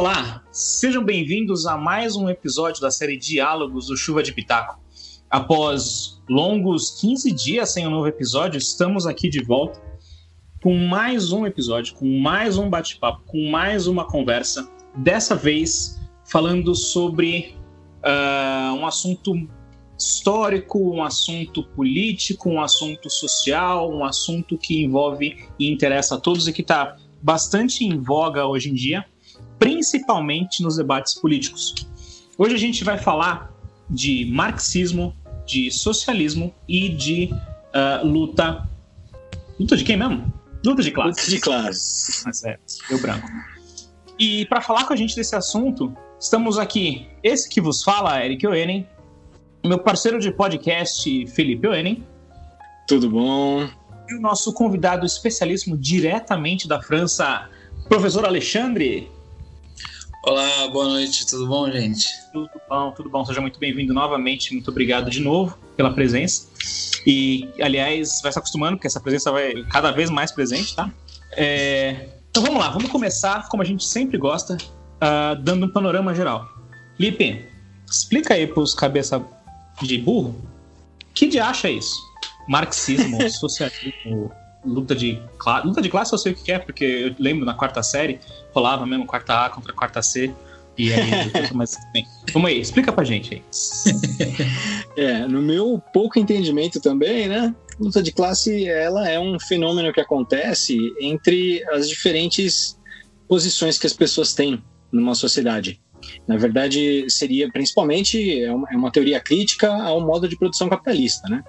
Olá, sejam bem-vindos a mais um episódio da série Diálogos do Chuva de Pitaco. Após longos 15 dias sem um novo episódio, estamos aqui de volta com mais um episódio, com mais um bate-papo, com mais uma conversa. Dessa vez falando sobre uh, um assunto histórico, um assunto político, um assunto social, um assunto que envolve e interessa a todos e que está bastante em voga hoje em dia, principalmente nos debates políticos. Hoje a gente vai falar de marxismo, de socialismo e de uh, luta. Luta de quem mesmo? Luta de classe. Luta de classe. Mas é, deu branco. E para falar com a gente desse assunto, estamos aqui. Esse que vos fala, Eric Oenen, meu parceiro de podcast, Felipe Oenen. Tudo bom? E o nosso convidado especialíssimo diretamente da França, professor Alexandre. Olá, boa noite, tudo bom, gente? Tudo bom, tudo bom. Seja muito bem-vindo novamente. Muito obrigado de novo pela presença. E, aliás, vai se acostumando, porque essa presença vai cada vez mais presente, tá? É... Então vamos lá, vamos começar, como a gente sempre gosta, uh, dando um panorama geral. Lipe, explica aí para os cabeça de burro, que de acha isso? marxismo, socialismo, luta de classe. Luta de classe eu sei o que é, porque eu lembro na quarta série, rolava mesmo quarta A contra quarta C. E aí, mas bem, vamos aí, explica pra gente aí. é, no meu pouco entendimento também, né? Luta de classe, ela é um fenômeno que acontece entre as diferentes posições que as pessoas têm numa sociedade. Na verdade, seria principalmente é uma, é uma teoria crítica ao modo de produção capitalista, né?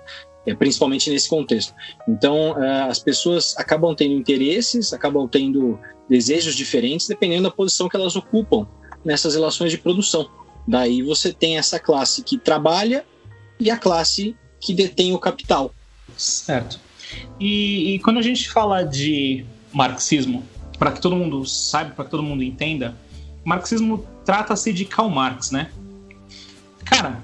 É, principalmente nesse contexto. Então, uh, as pessoas acabam tendo interesses, acabam tendo desejos diferentes, dependendo da posição que elas ocupam nessas relações de produção. Daí você tem essa classe que trabalha e a classe que detém o capital. Certo. E, e quando a gente fala de marxismo, para que todo mundo saiba, para que todo mundo entenda, marxismo trata-se de Karl Marx, né? Cara,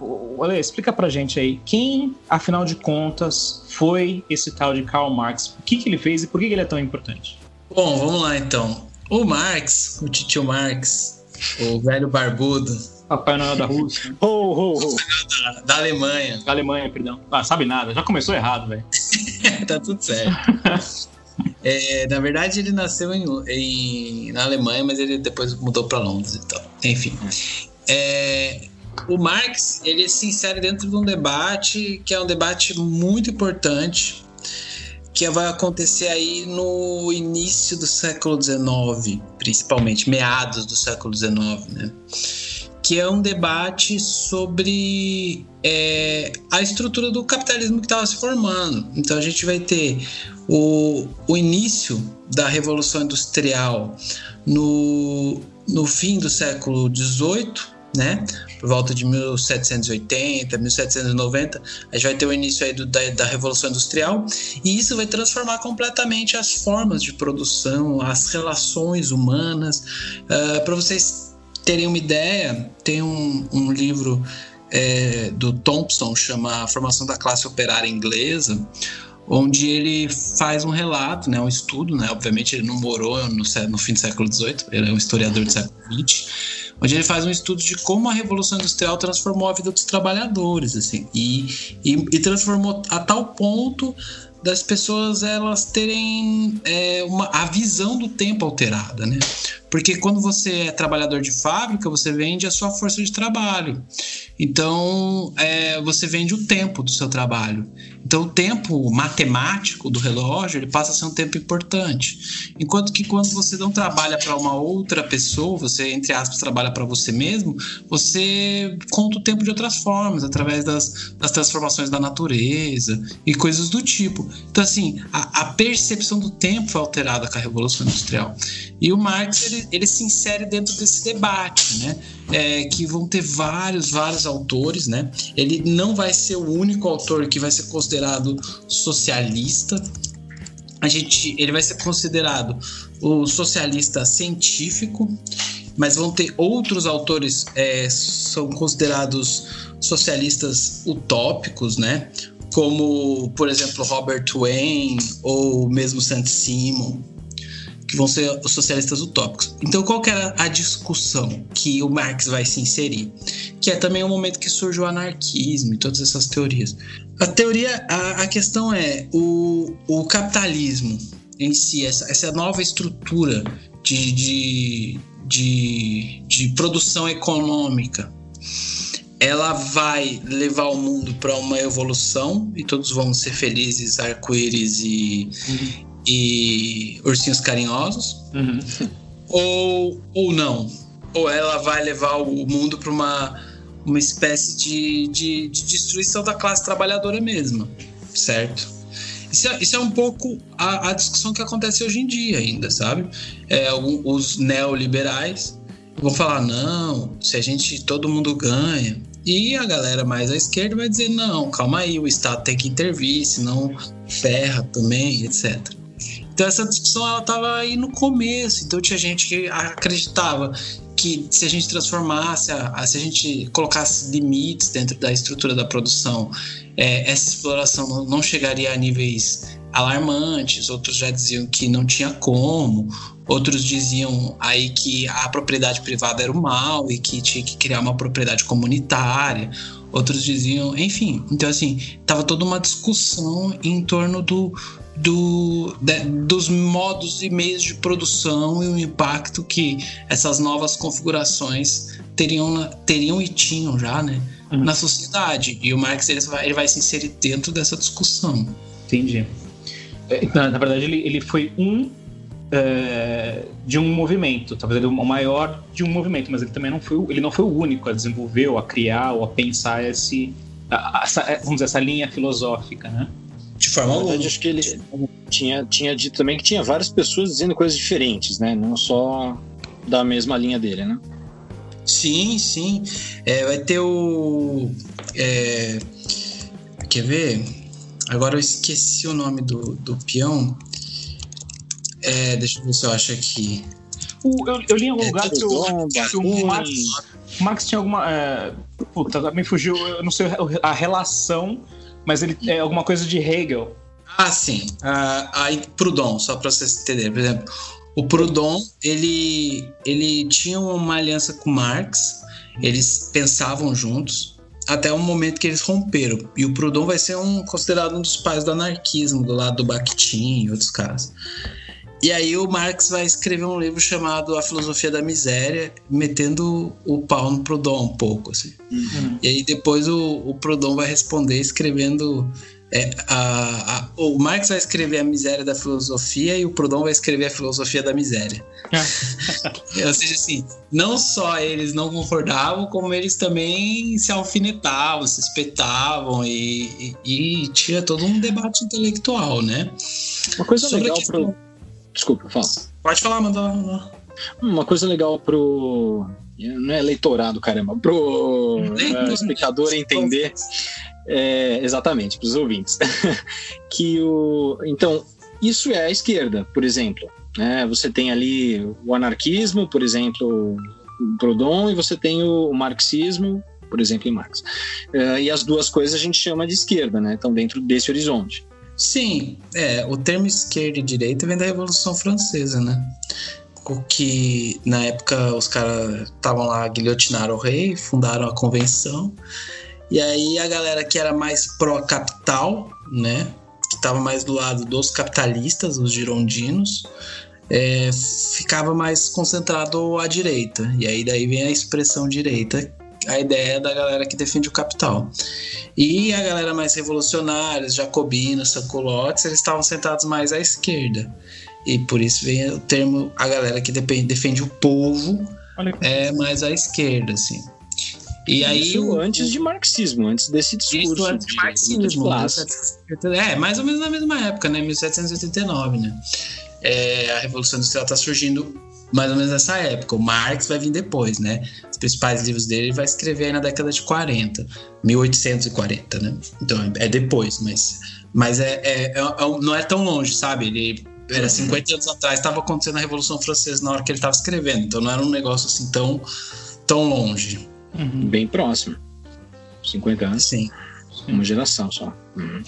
Olha, explica pra gente aí, quem, afinal de contas, foi esse tal de Karl Marx? O que, que ele fez e por que, que ele é tão importante? Bom, vamos lá então. O Marx, o tio Marx, o velho barbudo. Papai Noel da Rússia. ho, ho, ho. Da, da, Alemanha. Da Alemanha, perdão. Ah, sabe nada, já começou errado, velho. tá tudo certo. É, na verdade, ele nasceu em, em, na Alemanha, mas ele depois mudou para Londres e tal. Enfim. É, o Marx ele se insere dentro de um debate que é um debate muito importante que vai acontecer aí no início do século XIX, principalmente meados do século XIX, né? Que é um debate sobre é, a estrutura do capitalismo que estava se formando. Então a gente vai ter o, o início da Revolução Industrial no, no fim do século XVIII, né? por volta de 1780, 1790, a gente vai ter o início aí do, da, da, Revolução Industrial, e isso vai transformar completamente as formas de produção, as relações humanas. Uh, ah, Para vocês terem uma ideia, tem um, um livro é, do Thompson, chama A Formação da Classe Operária Inglesa, onde ele faz um relato, né, um estudo, né, obviamente ele não morou no, no fim do século XVIII, ele é um historiador do século XX, onde ele faz um estudo de como a Revolução Industrial transformou a vida dos trabalhadores, assim, e, e, e transformou a tal ponto das pessoas elas terem é, uma, a visão do tempo alterada, né? Porque quando você é trabalhador de fábrica, você vende a sua força de trabalho. Então, é, você vende o tempo do seu trabalho. Então, o tempo matemático do relógio ele passa a ser um tempo importante. Enquanto que quando você não trabalha para uma outra pessoa, você, entre aspas, trabalha para você mesmo, você conta o tempo de outras formas, através das, das transformações da natureza e coisas do tipo. Então, assim, a, a percepção do tempo foi alterada com a Revolução Industrial. E o Marx ele, ele se insere dentro desse debate, né? É, que vão ter vários, vários autores, né? Ele não vai ser o único autor que vai ser considerado socialista. A gente, ele vai ser considerado o socialista científico, mas vão ter outros autores é, são considerados socialistas utópicos, né? Como, por exemplo, Robert Wayne ou mesmo Saint Simon. Que vão ser os socialistas utópicos. Então, qual que era a discussão que o Marx vai se inserir? Que é também o momento que surge o anarquismo e todas essas teorias. A teoria, a, a questão é o, o capitalismo em si, essa, essa nova estrutura de, de, de, de produção econômica, ela vai levar o mundo para uma evolução e todos vão ser felizes, arco-íris e, uhum. E ursinhos carinhosos? Uhum. Ou, ou não? Ou ela vai levar o mundo para uma, uma espécie de, de, de, destruição da classe trabalhadora mesma, certo? Isso é, isso é um pouco a, a, discussão que acontece hoje em dia ainda, sabe? É, os neoliberais vão falar, não, se a gente, todo mundo ganha, e a galera mais à esquerda vai dizer: não, calma aí, o Estado tem que intervir, senão ferra também, etc. Então essa discussão ela estava aí no começo, então tinha gente que acreditava que se a gente transformasse, a, a, se a gente colocasse limites dentro da estrutura da produção, é, essa exploração não, não chegaria a níveis alarmantes. Outros já diziam que não tinha como. Outros diziam aí que a propriedade privada era o mal e que tinha que criar uma propriedade comunitária. Outros diziam, enfim. Então, assim, tava toda uma discussão em torno do, do, de, dos modos e meios de produção e o impacto que essas novas configurações teriam, teriam e tinham já, né? Uhum. Na sociedade. E o Marx ele vai, ele vai se inserir dentro dessa discussão. Entendi. É, na, na verdade, ele, ele foi um é, de um movimento, talvez ele o maior de um movimento, mas ele também não foi, ele não foi o único a desenvolver, ou a criar, ou a pensar esse, a, a, essa, vamos dizer, essa linha filosófica, né? De forma alguma. acho que ele tinha, tinha dito também que tinha várias pessoas dizendo coisas diferentes, né? Não só da mesma linha dele, né? Sim, sim. É, vai ter o. É, quer ver? Agora eu esqueci o nome do, do peão. É, deixa eu ver se eu acho aqui. O, eu, eu, li em algum é, lugar que, o, que o Max, Max tinha alguma. É, puta, me fugiu, eu não sei a relação, mas ele é alguma coisa de Hegel. Ah, sim. Ah, aí, Proudhon, só para vocês entenderem. Por exemplo, o Proudhon, ele, ele tinha uma aliança com Marx, eles pensavam juntos, até o momento que eles romperam. E o Proudhon vai ser um, considerado um dos pais do anarquismo, do lado do Bakhtin e outros caras. E aí o Marx vai escrever um livro chamado A Filosofia da Miséria, metendo o pau no Proudhon um pouco, assim. Uhum. E aí depois o, o Proudhon vai responder escrevendo... É, a, a, o Marx vai escrever a miséria da filosofia e o Proudhon vai escrever a filosofia da miséria. Ou seja, assim, não só eles não concordavam, como eles também se alfinetavam, se espetavam e, e, e tinha todo um debate intelectual, né? Uma coisa Sobre legal questão... pro Desculpa, fala. Pode falar, manda. Uma coisa legal pro. Não é eleitorado, caramba, pro uh, espectador entender. É, exatamente, para os ouvintes. que o. Então, isso é a esquerda, por exemplo. Né? Você tem ali o anarquismo, por exemplo, o Proudhon, e você tem o marxismo, por exemplo, em Marx. Uh, e as duas coisas a gente chama de esquerda, né? Estão dentro desse horizonte. Sim, é, o termo esquerda e direita vem da Revolução Francesa, né? O que na época os caras estavam lá, guilhotinaram o rei, fundaram a convenção, e aí a galera que era mais pró-capital, né? Que estava mais do lado dos capitalistas, os girondinos, é, ficava mais concentrado à direita. E aí daí vem a expressão direita, a ideia da galera que defende o capital. E a galera mais revolucionária, jacobinos, saculotes, eles estavam sentados mais à esquerda. E por isso vem o termo a galera que defende o povo é mais à esquerda, assim. E aí, isso antes de marxismo, antes desse discurso. Isso antes de marxismo. De é, mais ou menos na mesma época, né? 1789, né? É, a Revolução Industrial está surgindo mais ou menos nessa época. O Marx vai vir depois, né? Os principais livros dele ele vai escrever aí na década de 40, 1840, né? Então é depois, mas, mas é, é, é, é não é tão longe, sabe? Ele era 50 anos atrás, estava acontecendo a Revolução Francesa na hora que ele estava escrevendo, então não era um negócio assim tão, tão longe. Uhum. Bem próximo. 50 anos. Sim. Uma geração só. Uhum.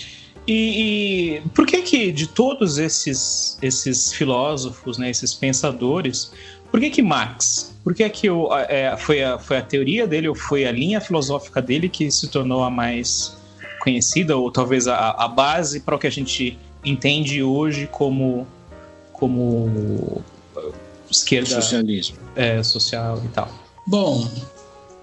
E, e, por que que de todos esses esses filósofos, né, esses pensadores, por que que Marx? Por que que o, é, foi, a, foi a teoria dele ou foi a linha filosófica dele que se tornou a mais conhecida ou talvez a, a base para o que a gente entende hoje como como esquerda socialismo é, social e tal? Bom,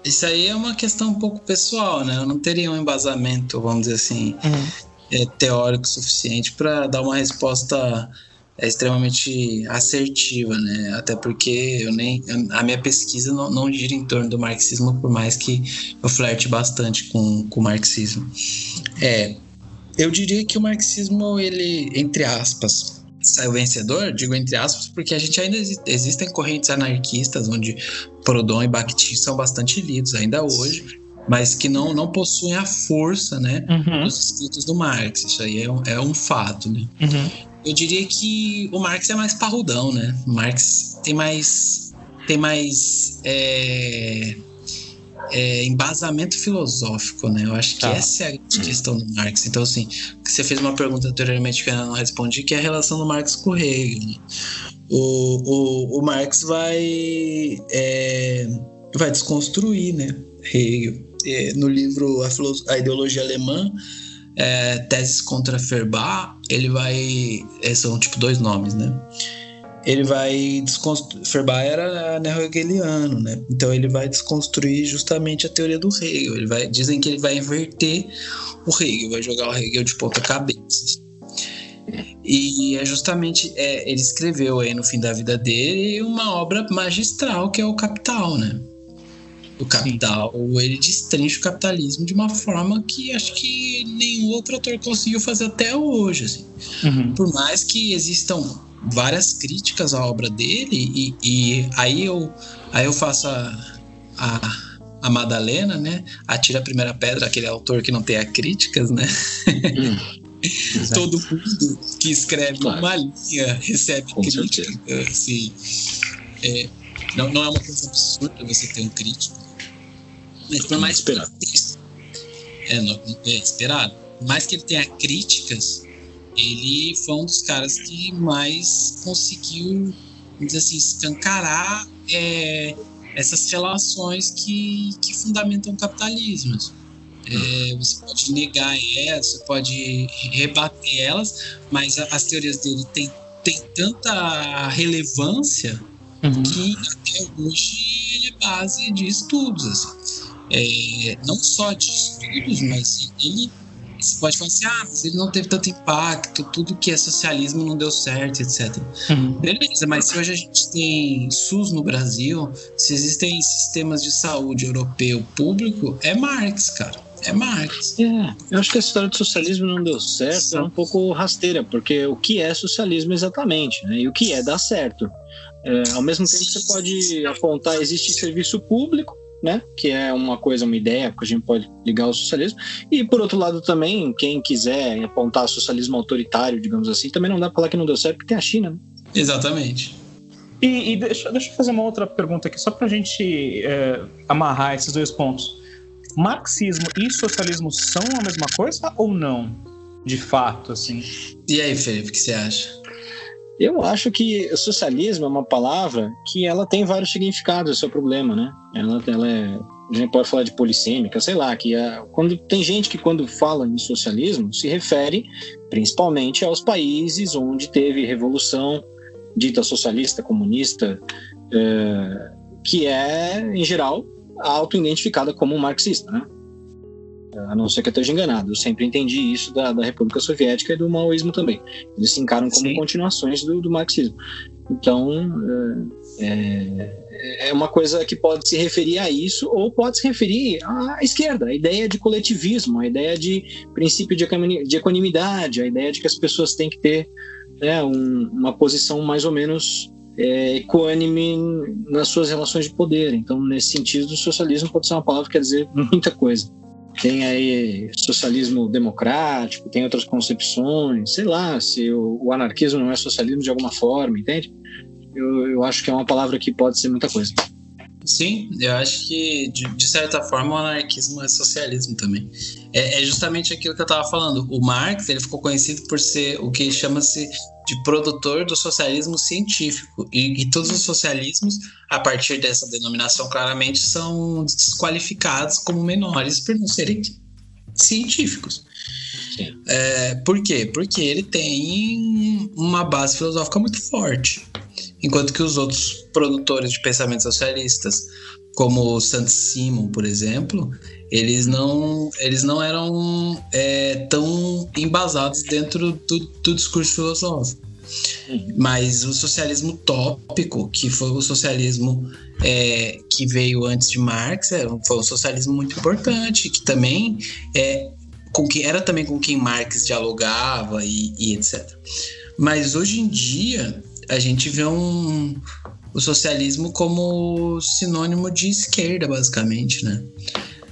isso aí é uma questão um pouco pessoal, né? Eu não teria um embasamento, vamos dizer assim, uhum. É, teórico suficiente para dar uma resposta é, extremamente assertiva, né? Até porque eu nem a minha pesquisa não, não gira em torno do marxismo, por mais que eu flerte bastante com, com o marxismo. É, eu diria que o marxismo, ele, entre aspas, saiu vencedor, digo entre aspas, porque a gente ainda existem correntes anarquistas onde Proudhon e Bakhtin são bastante lidos ainda hoje, mas que não, não possuem a força, né, uhum. dos escritos do Marx. Isso aí é um, é um fato, né? Uhum. Eu diria que o Marx é mais parrudão, né? O Marx tem mais tem mais é, é, embasamento filosófico, né? Eu acho que tá. essa é a grande questão do Marx. Então, assim, você fez uma pergunta anteriormente que eu não respondi, que é a relação do Marx com o Hegel. Né? O, o, o Marx vai, é, vai desconstruir, né? Hegel. É, no livro a, Ideologia Alemã, é, Teses contra Feuerbach, ele vai... É, são, tipo, dois nomes, né? ele vai desconstruir. Feuerbach era neo-hegeliano, né? Então ele vai desconstruir justamente a teoria do Hegel. Ele vai, dizem que ele vai inverter o Hegel, vai jogar o Hegel de ponta cabeça. E é justamente é, ele escreveu aí no fim da vida dele uma obra magistral que é o Capital, né? O Capital, Sim. ele destrincha o capitalismo de uma forma que acho que nenhum outro autor conseguiu fazer até hoje. Assim. Uhum. Por mais que existam várias críticas à obra dele e, e aí eu aí eu faço a, a, a, Madalena, né? Atira a primeira pedra, aquele autor que não tem a críticas, né? Hum, Todo mundo que escreve claro. uma linha recebe Com crítica. Assim, é, não, não é uma coisa absurda você ter um crítico. Mas por mais esperado. É, não, é esperado. Por mais que ele tenha críticas, ele foi um dos caras que mais conseguiu, dizer assim, escancarar é, essas relações que, que fundamentam o capitalismo. É, você pode negar elas, você pode rebater elas, mas as teorias dele têm tem tanta relevância uhum. que até hoje ele é base de estudos. Assim. É, não só de estudos, mas ele você pode falar assim, ah, mas ele não teve tanto impacto, tudo que é socialismo não deu certo, etc. Uhum. Beleza, mas se hoje a gente tem SUS no Brasil, se existem sistemas de saúde europeu público, é Marx, cara. É Marx. É, eu acho que a história do socialismo não deu certo é um pouco rasteira, porque o que é socialismo exatamente, né? E o que é dar certo. É, ao mesmo tempo, você pode apontar, existe serviço público, né? Que é uma coisa, uma ideia que a gente pode ligar ao socialismo. E por outro lado também, quem quiser apontar socialismo autoritário, digamos assim, também não dá para falar que não deu certo, porque tem a China, né? Exatamente. E, e deixa, deixa eu fazer uma outra pergunta aqui, só para a gente é, amarrar esses dois pontos. Marxismo e socialismo são a mesma coisa ou não? De fato, assim. E aí, Felipe, o que você acha? Eu acho que socialismo é uma palavra que ela tem vários significados, esse é o problema, né? Ela, ela é, a gente pode falar de polissêmica, sei lá, que é, quando tem gente que quando fala em socialismo se refere principalmente aos países onde teve revolução dita socialista, comunista, é, que é em geral auto-identificada como marxista, né? A não ser que eu esteja enganado. Eu sempre entendi isso da, da República Soviética e do maoísmo também. Eles se encaram como Sim. continuações do, do, marxismo. Então, é, é, é, uma coisa que pode se referir a isso ou pode se referir à esquerda, a ideia de coletivismo, a ideia de princípio de, de equanimidade, a ideia de que as pessoas têm que ter né, um, uma posição mais ou menos é, equânime nas suas relações de poder. Então, nesse sentido, o socialismo pode ser uma palavra que quer dizer muita coisa tem aí socialismo democrático, tem outras concepções, sei lá, se o, o anarquismo não é socialismo de alguma forma, entende? Eu, eu, acho que é uma palavra que pode ser muita coisa. Sim, eu acho que, de, de, certa forma, o anarquismo é socialismo também. É, é, justamente aquilo que eu estava falando. O Marx ele ficou conhecido por ser o que chama-se de produtor do socialismo científico. E, e, todos os socialismos, a partir dessa denominação, claramente são desqualificados como menores por não serem científicos. É, por quê? Porque ele tem uma base filosófica muito forte. Enquanto que os outros produtores de pensamentos socialistas, como o Saint-Simon, por exemplo, eles não, eles não eram é, tão embasados dentro do, do discurso filosófico. Mas o socialismo tópico, que foi o socialismo é, que veio antes de Marx, é, foi um socialismo muito importante, que também é, com que era também com quem Marx dialogava e, e etc. Mas hoje em dia a gente vê um, o socialismo como sinônimo de esquerda, basicamente, né?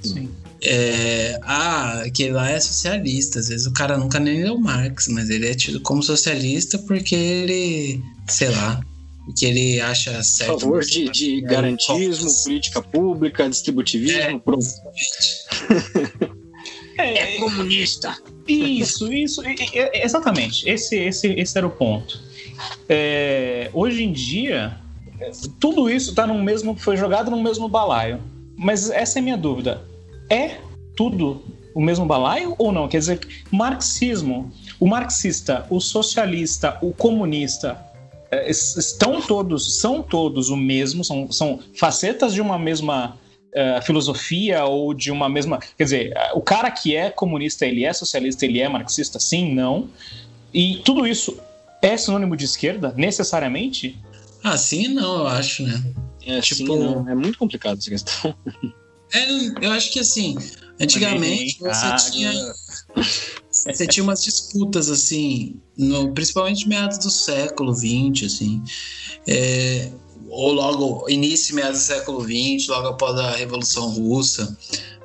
Sim. É, ah, aquele lá é socialista. Às vezes o cara nunca nem leu Marx, mas ele é tido como socialista porque ele, sei lá, que ele acha certo. A favor de, de é, garantismo, política pública, distributivismo. É, é, é comunista. Isso, isso, exatamente. Esse, esse, esse era o ponto. É, hoje em dia, tudo isso tá no mesmo, foi jogado no mesmo balaio. Mas essa é a minha dúvida. É tudo o mesmo balaio ou não? Quer dizer, marxismo, o marxista, o socialista, o comunista, é, estão todos, são todos o mesmo, são, são facetas de uma mesma uh, filosofia ou de uma mesma. Quer dizer, o cara que é comunista, ele é socialista, ele é marxista? Sim, não. E tudo isso é sinônimo de esquerda, necessariamente? Ah, sim não, eu acho, né? É, tipo, não. é muito complicado essa questão. É, eu acho que assim, antigamente você tinha. Você tinha umas disputas, assim, no, principalmente meados do século XX, assim. É, ou logo, início meados do século XX, logo após a Revolução Russa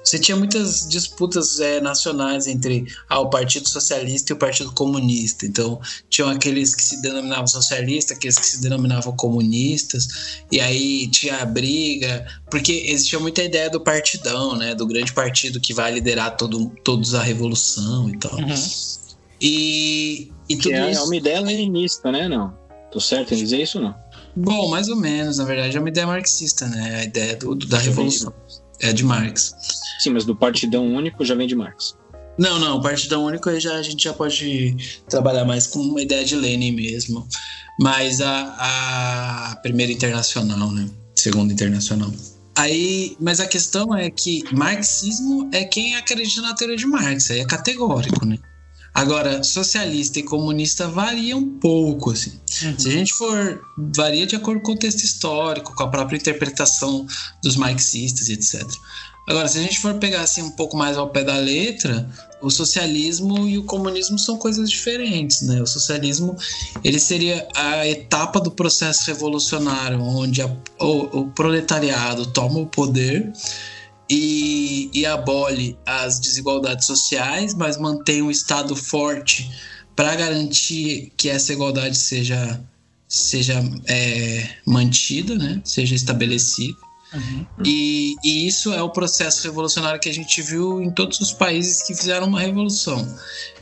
você tinha muitas disputas é, nacionais entre ah, o Partido Socialista e o Partido Comunista. Então, tinham aqueles que se denominavam socialistas, aqueles que se denominavam comunistas, e aí tinha a briga, porque existia muita ideia do partidão, né? Do grande partido que vai liderar todo, todos a revolução e tal. Uhum. E, e tudo é, isso... é uma ideia leninista, né? Não. Tô certo em dizer isso não? Bom, mais ou menos, na verdade, é uma ideia marxista, né? A ideia do, do da revolução. É de Marx. Sim, mas do Partidão Único já vem de Marx. Não, não, o Partidão Único aí já, a gente já pode trabalhar mais com uma ideia de Lenin mesmo. Mas a, a primeira internacional, né? Segunda internacional. Aí, mas a questão é que marxismo é quem acredita na teoria de Marx, aí é categórico, né? Agora, socialista e comunista varia um pouco, assim. Uhum. Se a gente for. varia de acordo com o contexto histórico, com a própria interpretação dos marxistas e etc. Agora, se a gente for pegar assim um pouco mais ao pé da letra, o socialismo e o comunismo são coisas diferentes, né? O socialismo ele seria a etapa do processo revolucionário, onde a, o, o proletariado toma o poder e, e abole as desigualdades sociais, mas mantém um Estado forte para garantir que essa igualdade seja, seja é, mantida, né? seja estabelecida. Uhum. E, e, isso é o processo revolucionário que a gente viu em todos os países que fizeram uma revolução.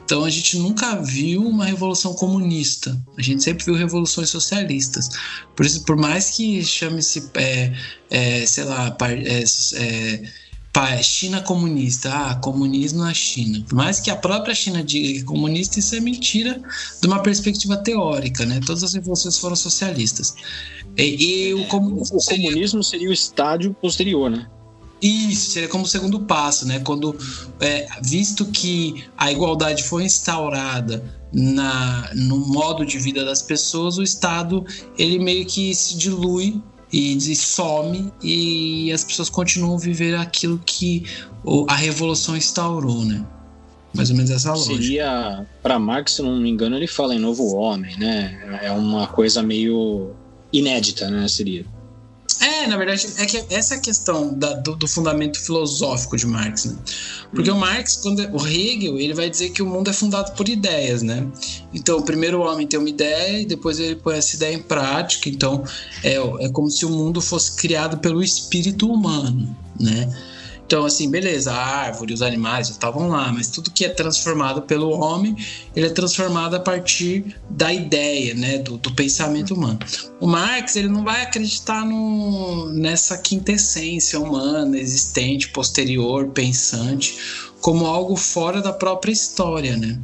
Então a gente nunca viu uma revolução comunista. A gente sempre viu revoluções socialistas. Por isso, por mais que chame-se, é, é, sei lá, é, é, China comunista, ah, comunismo na China. Por mais que a própria China diga que é comunista, isso é mentira de uma perspectiva teórica, né? Todas as revoluções foram socialistas. E, e o, comunismo, o comunismo seria... seria o estádio posterior, né? Isso, seria como o segundo passo, né? Quando, é, visto que a igualdade foi instaurada na, no modo de vida das pessoas, o Estado ele meio que se dilui e, e some e as pessoas continuam a viver aquilo que a revolução instaurou, né? Mais ou menos essa lógica. Seria, para Marx, se não me engano, ele fala em novo homem, né? É uma coisa meio inédita, né? Seria. É, na verdade, é que essa é a questão da, do, do, fundamento filosófico de Marx, né? Porque hum. o Marx, quando o Hegel, ele vai dizer que o mundo é fundado por ideias, né? Então, primeiro o homem tem uma ideia e depois ele põe essa ideia em prática. Então, é, é como se o mundo fosse criado pelo espírito humano, né? Então, assim, beleza, a árvore, os animais estavam lá, mas tudo que é transformado pelo homem, ele é transformado a partir da ideia, né, do, do pensamento humano. O Marx, ele não vai acreditar no, nessa quintessência humana, existente, posterior, pensante, como algo fora da própria história, né?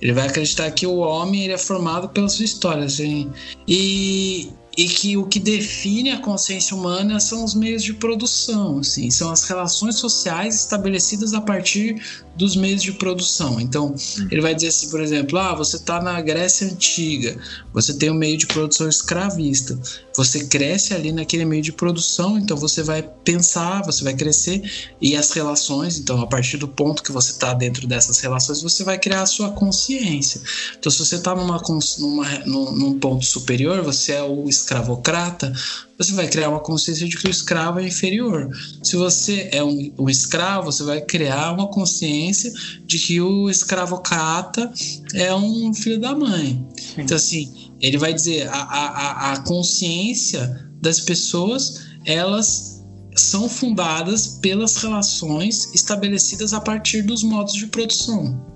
Ele vai acreditar que o homem ele é formado pela sua história, assim, e e que o que define a consciência humana são os meios de produção, assim, são as relações sociais estabelecidas a partir dos meios de produção. Então, ele vai dizer assim, por exemplo, ah, você está na Grécia Antiga, você tem um meio de produção escravista, você cresce ali naquele meio de produção, então você vai pensar, você vai crescer e as relações, então a partir do ponto que você está dentro dessas relações, você vai criar a sua consciência. Então, se você está numa, numa, num, num ponto superior, você é o escravocrata, você vai criar uma consciência de que o escravo é inferior. Se você é um, um escravo, você vai criar uma consciência de que o escravocrata é um filho da mãe. Sim. Então, assim, ele vai dizer a, a, a consciência das pessoas, elas são fundadas pelas relações estabelecidas a partir dos modos de produção.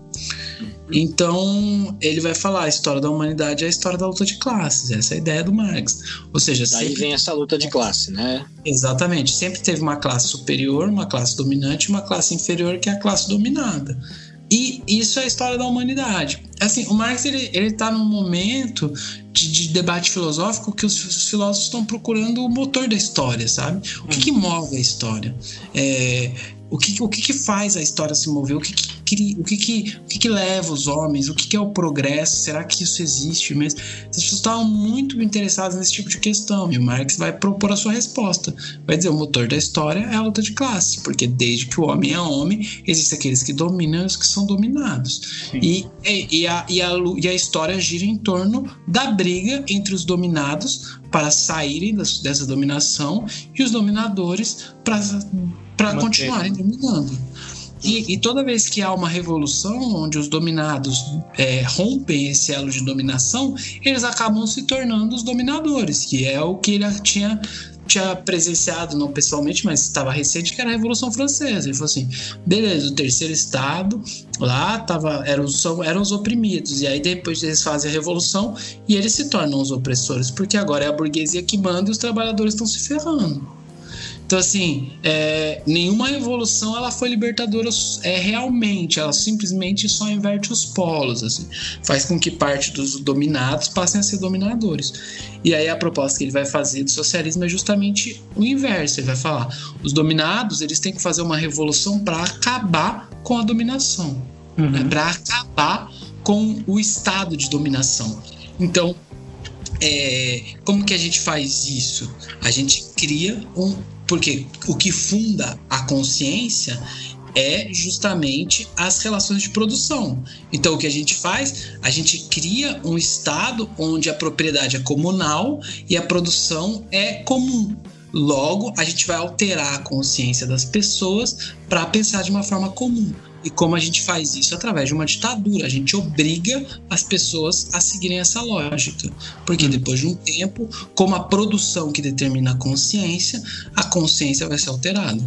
Então, ele vai falar a história da humanidade é a história da luta de classes. Essa é a ideia do Marx. Ou seja, Daí sempre... vem essa luta de classe, né? Exatamente. Sempre teve uma classe superior, uma classe dominante e uma classe inferior, que é a classe dominada. E isso é a história da humanidade. Assim, o Marx ele, ele tá num momento de, de debate filosófico que os, os filósofos estão procurando o motor da história, sabe? O que, que move a história? É, o que, o que, que faz a história se mover? O que, que, o que, que, o que, que leva os homens? O que, que é o progresso? Será que isso existe mesmo? As pessoas estavam muito interessadas nesse tipo de questão e o Marx vai propor a sua resposta. Vai dizer: o motor da história é a luta de classe, porque desde que o homem é homem, existem aqueles que dominam e os que são dominados. E, e, a, e, a, e a história gira em torno da briga entre os dominados para saírem dessa dominação e os dominadores para para continuarem dominando. E, e, toda vez que há uma revolução onde os dominados é, rompem esse elo de dominação, eles acabam se tornando os dominadores, que é o que ele tinha, tinha presenciado, não pessoalmente, mas estava recente, que era a Revolução Francesa. Ele falou assim: beleza, o terceiro Estado lá tava, eram, eram os oprimidos, e aí depois eles fazem a revolução e eles se tornam os opressores, porque agora é a burguesia que manda e os trabalhadores estão se ferrando. Então, assim, é, nenhuma evolução ela foi libertadora é, realmente, ela simplesmente só inverte os polos, assim, faz com que parte dos dominados passem a ser dominadores. E aí a proposta que ele vai fazer do socialismo é justamente o inverso. Ele vai falar: os dominados eles têm que fazer uma revolução para acabar com a dominação, uhum. né, para acabar com o estado de dominação. Então, é, como que a gente faz isso? A gente cria um porque o que funda a consciência é justamente as relações de produção. Então, o que a gente faz? A gente cria um estado onde a propriedade é comunal e a produção é comum. Logo, a gente vai alterar a consciência das pessoas para pensar de uma forma comum. E como a gente faz isso? Através de uma ditadura. A gente obriga as pessoas a seguirem essa lógica. Porque hum. depois de um tempo, como a produção que determina a consciência, a consciência vai ser alterada.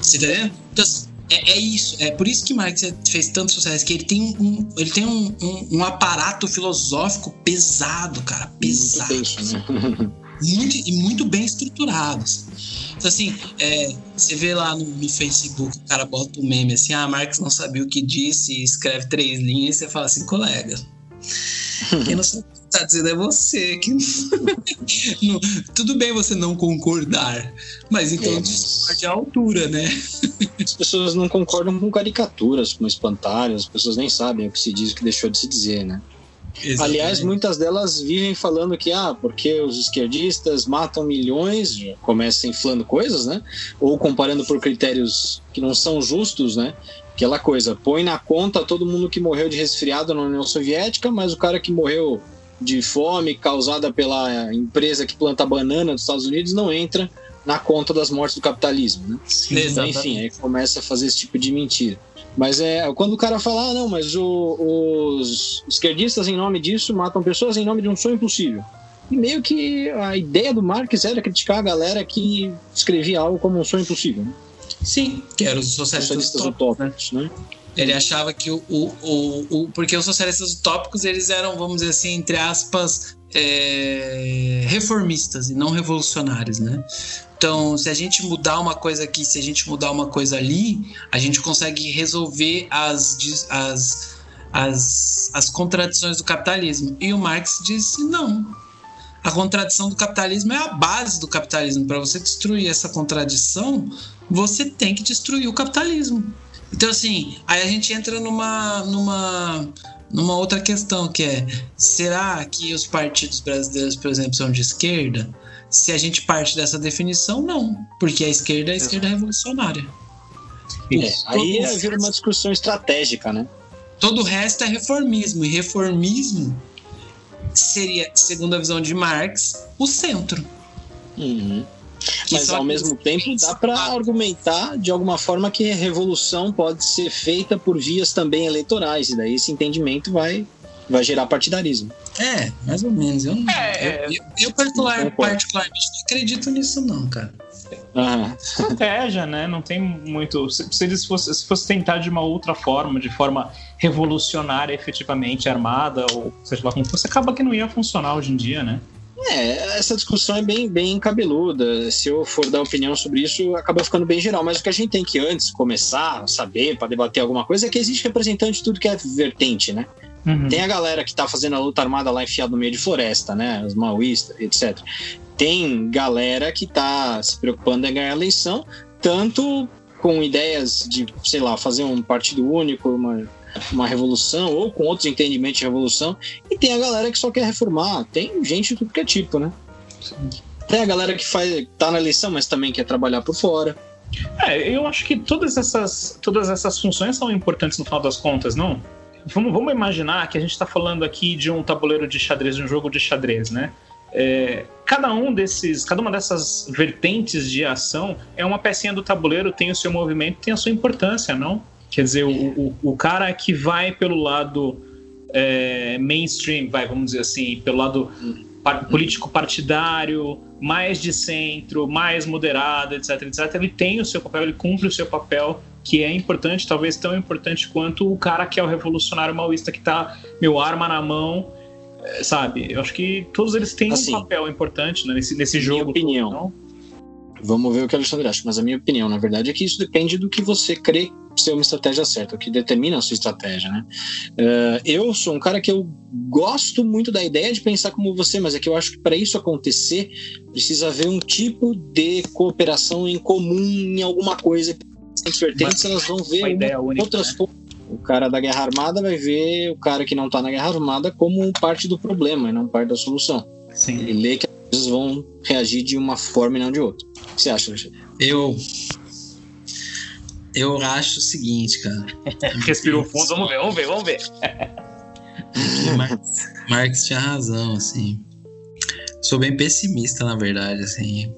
Você tá entendendo? Então, é, é, isso. É por isso que Marx fez tanto sucesso, que ele tem um, ele tem um, um, um aparato filosófico pesado, cara. Pesado. Muito, né? muito, e muito bem estruturados. Então, assim, é, você vê lá no, no, Facebook, o cara bota um meme assim, ah, Marx não sabia o que disse, escreve três linhas, e você fala assim, colega, quem não sabe o que tá dizendo é você. Que não, tudo bem você não concordar, mas então é. discorde a altura, né? As pessoas não concordam com caricaturas, com espantalhos, as pessoas nem sabem o que se diz, o que deixou de se dizer, né? Exatamente. Aliás, muitas delas vivem falando que, ah, porque os esquerdistas matam milhões, começa inflando coisas, né? Ou comparando por critérios que não são justos, né? Aquela coisa, põe na conta todo mundo que morreu de resfriado na União Soviética, mas o cara que morreu de fome causada pela empresa que planta banana dos Estados Unidos não entra na conta das mortes do capitalismo, né? Sim, então, enfim, aí começa a fazer esse tipo de mentira. Mas é quando o cara fala, ah, não, mas o, os esquerdistas, em nome disso, matam pessoas em nome de um sonho impossível. E meio que a ideia do Marx era criticar a galera que escrevia algo como um sonho impossível. Né? Sim, que eram os socialistas, socialistas utópicos, né? Ele achava que o, o, o, o, Porque os socialistas utópicos, eles eram, vamos dizer assim, entre aspas, é, reformistas e não revolucionários, né? Então, se a gente mudar uma coisa aqui, se a gente mudar uma coisa ali, a gente consegue resolver as, as, as, as contradições do capitalismo. E o Marx disse: não. A contradição do capitalismo é a base do capitalismo. Para você destruir essa contradição, você tem que destruir o capitalismo. Então, assim, aí a gente entra numa, numa, numa outra questão, que é: será que os partidos brasileiros, por exemplo, são de esquerda? Se a gente parte dessa definição, não, porque a esquerda é a esquerda revolucionária. É, aí vira uma discussão estratégica, né? Todo o resto é reformismo, e reformismo seria, segundo a visão de Marx, o centro. Uhum. Mas ao mesmo tempo dá para argumentar de alguma forma que a revolução pode ser feita por vias também eleitorais, e daí esse entendimento vai, vai gerar partidarismo. É, mais ou menos. Eu, não, é, eu, eu, eu particular, particularmente não acredito nisso, não, cara. Ah. Estratégia, né? Não tem muito. Se, se eles fosse, se fosse tentar de uma outra forma, de forma revolucionária, efetivamente armada, ou seja lá como fosse, acaba que não ia funcionar hoje em dia, né? É, essa discussão é bem, bem cabeluda. Se eu for dar opinião sobre isso, acaba ficando bem geral. Mas o que a gente tem que antes começar a saber para debater alguma coisa é que existe representante de tudo que é vertente, né? Uhum. Tem a galera que tá fazendo a luta armada lá enfiado no meio de floresta, né? Os maoístas, etc. Tem galera que tá se preocupando em ganhar a eleição, tanto com ideias de, sei lá, fazer um partido único, uma, uma revolução, ou com outros entendimentos de revolução, e tem a galera que só quer reformar. Tem gente de tudo que é tipo, né? Tem a galera que faz, tá na eleição, mas também quer trabalhar por fora. É, eu acho que todas essas, todas essas funções são importantes no final das contas, não? Vamos, vamos imaginar que a gente está falando aqui de um tabuleiro de xadrez, de um jogo de xadrez, né? É, cada um desses, cada uma dessas vertentes de ação é uma pecinha do tabuleiro, tem o seu movimento, tem a sua importância, não? Quer dizer, o, o, o cara que vai pelo lado é, mainstream, vai, vamos dizer assim, pelo lado par, político partidário, mais de centro, mais moderado, etc, etc, ele tem o seu papel, ele cumpre o seu papel que é importante, talvez tão importante quanto o cara que é o revolucionário maoísta que tá, meu, arma na mão, é, sabe? Eu acho que todos eles têm assim, um papel importante né, nesse, nesse jogo. Minha opinião. Todo, Vamos ver o que o Alexandre acha, mas a minha opinião, na verdade, é que isso depende do que você crê ser uma estratégia certa, o que determina a sua estratégia, né? Uh, eu sou um cara que eu gosto muito da ideia de pensar como você, mas é que eu acho que para isso acontecer precisa haver um tipo de cooperação em comum em alguma coisa as vertentes elas vão ver uma, única, outras né? coisas. O cara da guerra armada vai ver o cara que não está na guerra armada como parte do problema e não parte da solução. Sim. Ele lê que as coisas vão reagir de uma forma e não de outra. O que você acha, Alexandre? Eu. Eu acho o seguinte, cara. Respirou fundo, vamos ver, vamos ver, vamos ver. Marx, Marx tinha razão, assim. Sou bem pessimista, na verdade, assim.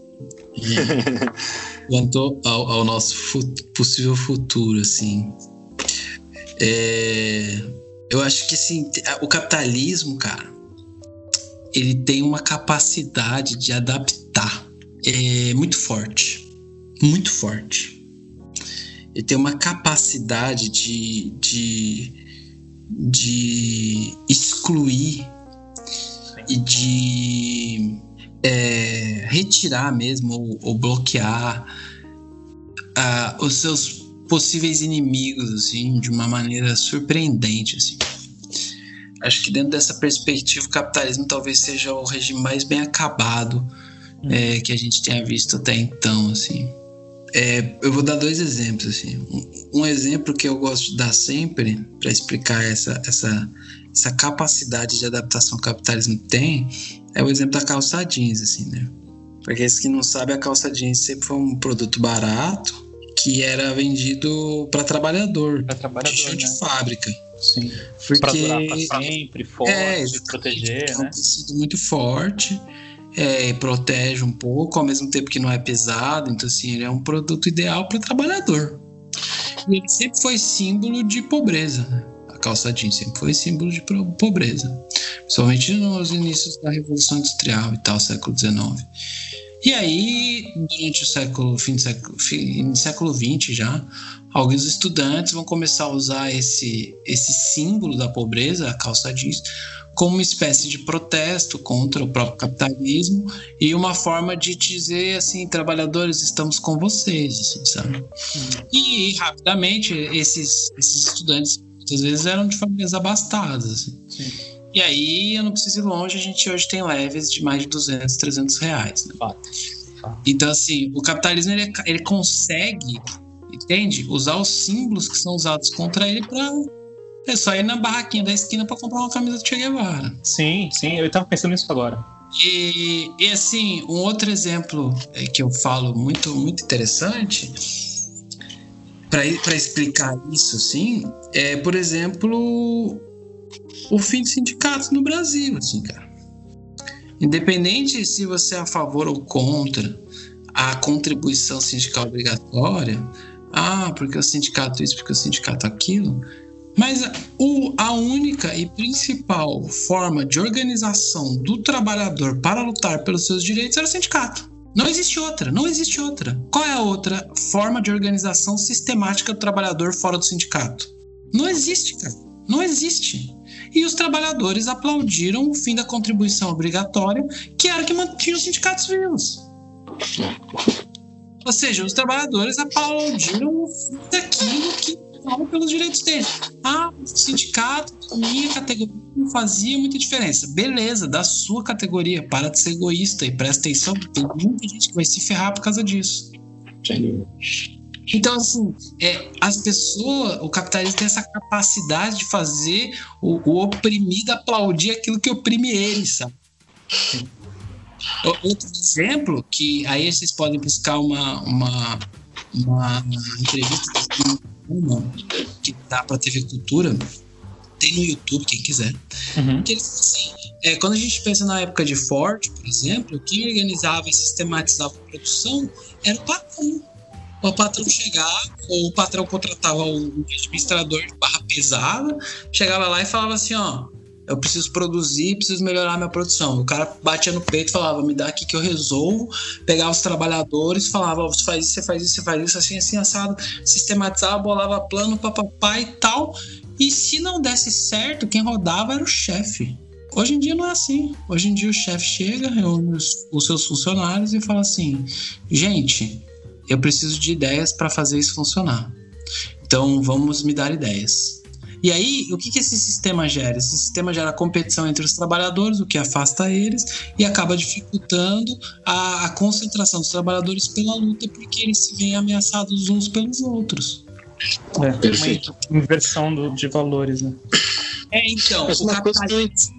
Quanto ao, ao nosso possível futuro, assim. É, eu acho que assim, o capitalismo, cara, ele tem uma capacidade de adaptar é, muito forte. Muito forte. Ele tem uma capacidade de, de, de excluir e de é, retirar mesmo ou, ou bloquear uh, os seus possíveis inimigos assim de uma maneira surpreendente assim. Acho que dentro dessa perspectiva o capitalismo talvez seja o regime mais bem acabado hum. é, que a gente tenha visto até então assim. É, eu vou dar dois exemplos assim. Um, um, exemplo que eu gosto de dar sempre para explicar essa, essa, essa capacidade de adaptação que o capitalismo tem é o exemplo da calça jeans, assim, né? Para aqueles que não sabem, a calça jeans sempre foi um produto barato que era vendido para trabalhador, trabalhador, de, né? de fábrica. Sim. Porque... Pra durar pra sempre, forte, é, proteger, é um né? tecido muito forte, é, protege um pouco, ao mesmo tempo que não é pesado, então assim, ele é um produto ideal para trabalhador. E ele sempre foi símbolo de pobreza, né? Calça jeans sempre foi símbolo de pobreza, principalmente nos inícios da Revolução Industrial e tal, século XIX. E aí, durante o século, fim do século, fim, século XX já, alguns estudantes vão começar a usar esse, esse símbolo da pobreza, a calça jeans, como uma espécie de protesto contra o próprio capitalismo e uma forma de dizer assim, trabalhadores, estamos com vocês, assim, sabe? Uhum. E rapidamente esses, esses estudantes muitas vezes eram de famílias abastadas, assim. Sim. E aí, eu não preciso ir longe, a gente hoje tem leves de mais de 200, 300 reais. Né? Então, assim, o capitalismo ele, ele consegue, entende? Usar os símbolos que são usados contra ele para é só ir na barraquinha da esquina para comprar uma camisa do Che Guevara. Sim, sim, eu estava pensando nisso agora. E, e, assim, um outro exemplo é, que eu falo muito, muito interessante para explicar isso, assim, é, por exemplo, o fim de sindicatos no Brasil, assim, cara. Independente se você é a favor ou contra a contribuição sindical obrigatória, ah, porque o sindicato isso, porque o sindicato aquilo, mas o, a única e principal forma de organização do trabalhador para lutar pelos seus direitos era o sindicato. Não existe outra, não existe outra. Qual é a outra forma de organização sistemática do trabalhador fora do sindicato? Não existe, cara. Não existe e os trabalhadores aplaudiram o fim da contribuição obrigatória, que era que mantinha os sindicatos vivos. Ou seja, os trabalhadores aplaudiram o fim daquilo que lutava pelos direitos deles. Ah, o sindicato, minha categoria não fazia muita diferença. Beleza, da sua categoria, para de ser egoísta e presta atenção, porque tem muita gente que vai se ferrar por causa disso. Então, assim, é, as pessoas, o capitalismo tem essa capacidade de fazer o, o oprimido aplaudir aquilo que oprime ele, sabe? Outro exemplo, que aí vocês podem buscar uma, uma, uma entrevista que dá para TV Cultura, tem no YouTube, quem quiser. Uhum. Que eles assim, é, quando a gente pensa na época de Ford, por exemplo, quem organizava e sistematizava a produção era o patrão o patrão chegar, ou o patrão contratava um administrador de barra pesada, chegava lá e falava assim, ó, eu preciso produzir, preciso melhorar minha produção. O cara batia no peito e falava, me dá aqui que eu resolvo. Pegava os trabalhadores, falava, você faz isso, você faz isso, você faz isso, assim, assim, assado. Sistematizava, bolava plano, papapá e tal. E se não desse certo, quem rodava era o chefe. Hoje em dia não é assim. Hoje em dia o chefe chega, reúne os, os seus funcionários e fala assim, gente, eu preciso de ideias para fazer isso funcionar. Então vamos me dar ideias. E aí, o que, que esse sistema gera? Esse sistema gera competição entre os trabalhadores, o que afasta eles e acaba dificultando a, a concentração dos trabalhadores pela luta, porque eles se veem ameaçados uns pelos outros. É, Perfeito. uma inversão do, de valores, né? É, então, o capitalismo,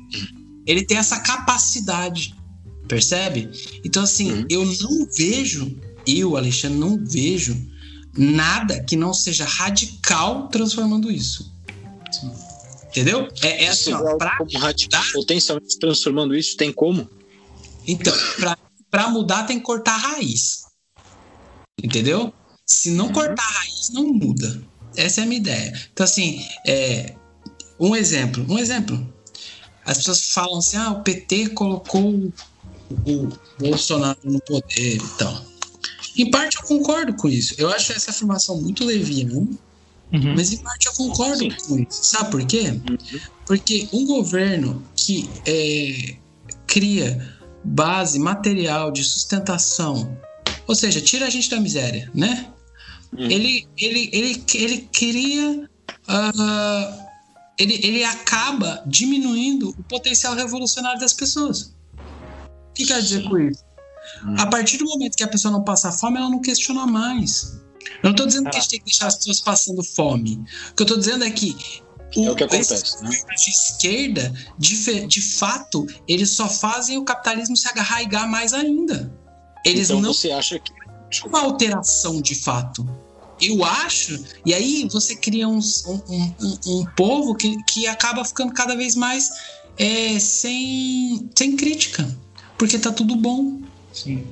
ele tem essa capacidade, percebe? Então, assim, uhum. eu não vejo eu, Alexandre, não vejo nada que não seja radical transformando isso. Entendeu? É, é assim, ó, pra como potencialmente transformando isso, tem como? Então, para mudar tem que cortar a raiz. Entendeu? Se não uhum. cortar a raiz, não muda. Essa é a minha ideia. Então, assim, é, um exemplo. Um exemplo. As pessoas falam assim: ah, o PT colocou o Bolsonaro no poder e tal. Em parte eu concordo com isso. Eu acho essa afirmação muito leviana, uhum. mas em parte eu concordo Sim. com isso. Sabe por quê? Uhum. Porque um governo que é, cria base material de sustentação, ou seja, tira a gente da miséria, né? Uhum. Ele, ele, ele, ele cria. Uh, ele, ele acaba diminuindo o potencial revolucionário das pessoas. O que quer dizer com isso? Hum. A partir do momento que a pessoa não passa fome, ela não questiona mais. Eu não estou dizendo que a gente tem que deixar as pessoas passando fome. O que eu estou dizendo é que o, é o que acontece, né? de esquerda, de, de fato, eles só fazem o capitalismo se arraigar mais ainda. Eles então não você acha que uma alteração de fato. eu acho, e aí você cria um, um, um, um povo que, que acaba ficando cada vez mais é, sem, sem crítica, porque tá tudo bom. Sim.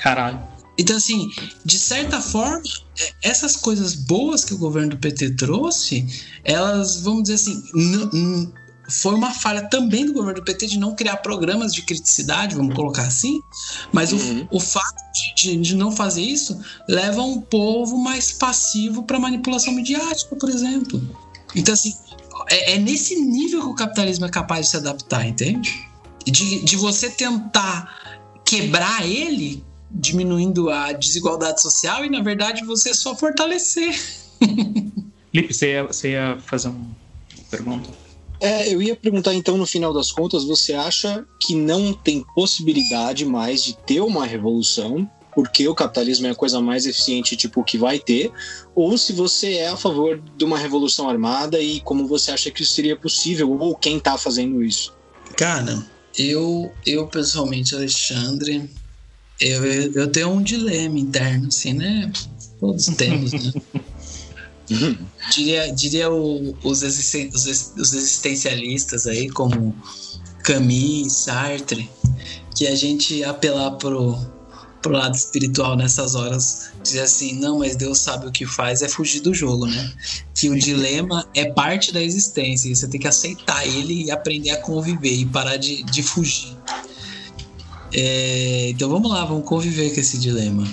Caralho. Então, assim, de certa forma, é, essas coisas boas que o governo do PT trouxe, elas, vamos dizer assim, foi uma falha também do governo do PT de não criar programas de criticidade, vamos colocar assim, mas uhum. o, o fato de, de, não fazer isso leva um povo mais passivo para manipulação midiática, por exemplo. Então, assim, é, é, nesse nível que o capitalismo é capaz de se adaptar, entende? De, de você tentar quebrar ele, diminuindo a desigualdade social, e na verdade você só fortalecer. Lipe, você ia, você ia fazer uma pergunta? É, eu ia perguntar então, no final das contas, você acha que não tem possibilidade mais de ter uma revolução, porque o capitalismo é a coisa mais eficiente tipo que vai ter, ou se você é a favor de uma revolução armada e como você acha que isso seria possível, ou quem está fazendo isso? Cara, eu, eu pessoalmente, Alexandre, eu, eu tenho um dilema interno, assim, né? Todos temos, né? diria diria o, os, existen, os, os existencialistas aí, como Camus, Sartre, que a gente apelar pro, pro lado espiritual nessas horas, dizer assim, não, mas Deus sabe o que faz, é fugir do jogo, né? Que o dilema é parte da existência, e você tem que aceitar ele e aprender a conviver e parar de, de fugir. É, então vamos lá, vamos conviver com esse dilema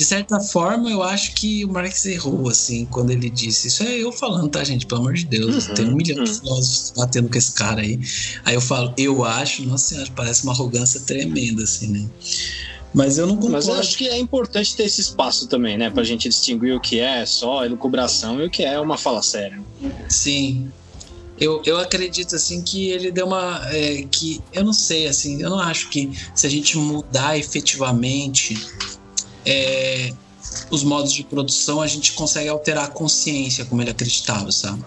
de certa forma, eu acho que o Marx errou, assim, quando ele disse. Isso é eu falando, tá, gente? Pelo amor de Deus. Uhum, tem um milhão de uhum. filósofos batendo com esse cara aí. Aí eu falo, eu acho, nossa senhora, parece uma arrogância tremenda, assim, né? Mas eu não concordo. Mas eu acho que é importante ter esse espaço também, né? Pra gente distinguir o que é só elucubração e o que é uma fala séria. Sim. Eu, eu acredito, assim, que ele deu uma... É, que, eu não sei, assim, eu não acho que se a gente mudar efetivamente é, os modos de produção, a gente consegue alterar a consciência, como ele acreditava, sabe?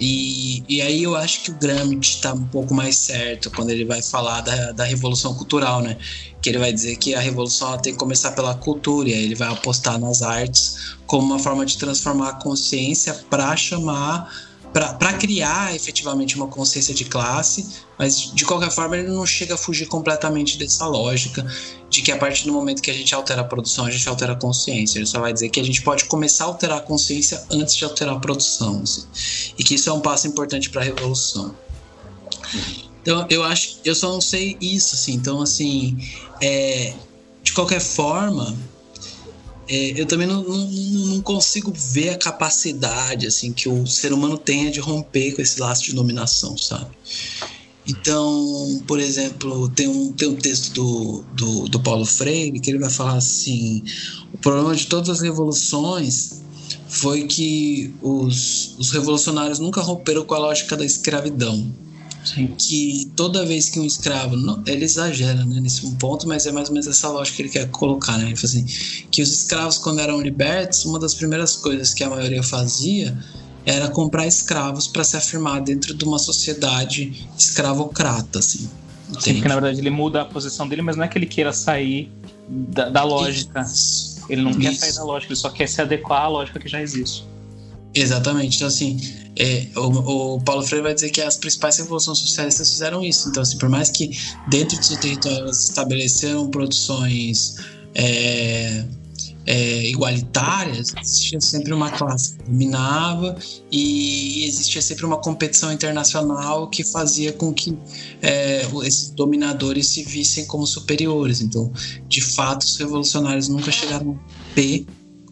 E, e aí eu acho que o Gramsci está um pouco mais certo quando ele vai falar da, da revolução cultural, né? Que ele vai dizer que a revolução tem que começar pela cultura, e aí ele vai apostar nas artes como uma forma de transformar a consciência para chamar para criar efetivamente uma consciência de classe, mas de qualquer forma ele não chega a fugir completamente dessa lógica de que a partir do momento que a gente altera a produção, a gente altera a consciência. Ele só vai dizer que a gente pode começar a alterar a consciência antes de alterar a produção, assim, e que isso é um passo importante para a revolução. Então eu acho, eu só não sei isso, assim. Então assim, é, de qualquer forma, é, eu também não, não, não, consigo ver a capacidade assim que o ser humano tenha de romper com esse laço de dominação, sabe? Então, por exemplo, tem um, tem um texto do, do, do Paulo Freire que ele vai falar assim: o problema de todas as revoluções foi que os, os revolucionários nunca romperam com a lógica da escravidão. Sim. que toda vez que um escravo, não, ele exagera né, nesse ponto, mas é mais ou menos essa lógica que ele quer colocar, né? Ele fala assim, que os escravos quando eram libertos, uma das primeiras coisas que a maioria fazia era comprar escravos para se afirmar dentro de uma sociedade escravocrata, assim. Sim, porque na verdade ele muda a posição dele, mas não é que ele queira sair da, da lógica. Isso. Ele não Isso. quer sair da lógica, ele só quer se adequar à lógica que já existe. Exatamente. Então, assim, é, o, o, Paulo Freire vai dizer que as principais revoluções socialistas fizeram isso. Então, assim, por mais que dentro do seu território elas estabeleceram produções é, é, igualitárias, existia sempre uma classe que dominava e existia sempre uma competição internacional que fazia com que é, esses dominadores se vissem como superiores. Então, de fato, os revolucionários nunca chegaram a ter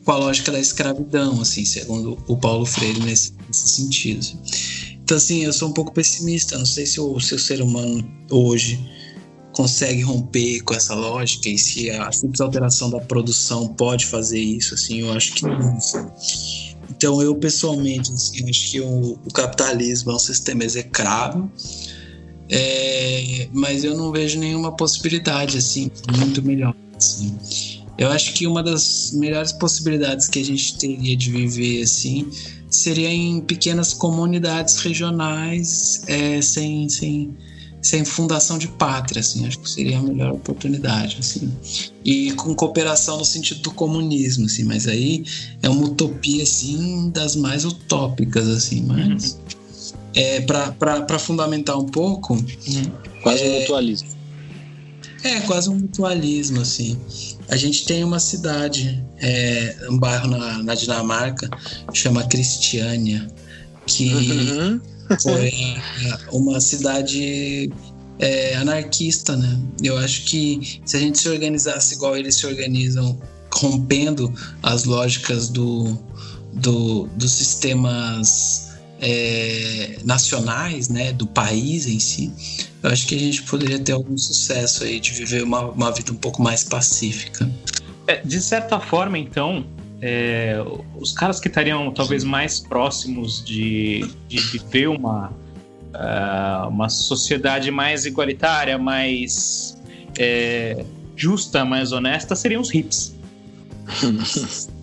com a lógica da escravidão, assim, segundo o Paulo Freire nesse, nesse sentido. Assim. Então, assim, eu sou um pouco pessimista. Não sei se o, se o ser humano hoje consegue romper com essa lógica e se a simples alteração da produção pode fazer isso, assim, eu acho que não. Então, eu pessoalmente, assim, acho que o, o capitalismo é um sistema execrável, é, mas eu não vejo nenhuma possibilidade, assim, muito melhor, assim. Eu acho que uma das melhores possibilidades que a gente teria de viver assim seria em pequenas comunidades regionais, é, sem, sem, sem fundação de pátria, assim, acho que seria a melhor oportunidade, assim. E com cooperação no sentido do comunismo, assim, mas aí é uma utopia, assim, das mais utópicas, assim, mas... Uhum. É, para fundamentar um pouco... Uhum. Quase é, um mutualismo. É, quase um mutualismo, assim. A gente tem uma cidade, é, um bairro na, na Dinamarca, chama Cristiânia, que uhum. foi uma cidade é, anarquista, né? Eu acho que se a gente se organizasse igual eles se organizam, rompendo as lógicas do, do dos sistemas é, nacionais, né, do país em si, eu acho que a gente poderia ter algum sucesso aí de viver uma, uma vida um pouco mais pacífica. É, de certa forma, então, é, os caras que estariam talvez mais próximos de, de viver uma, uh, uma sociedade mais igualitária, mais é, justa, mais honesta, seriam os hips.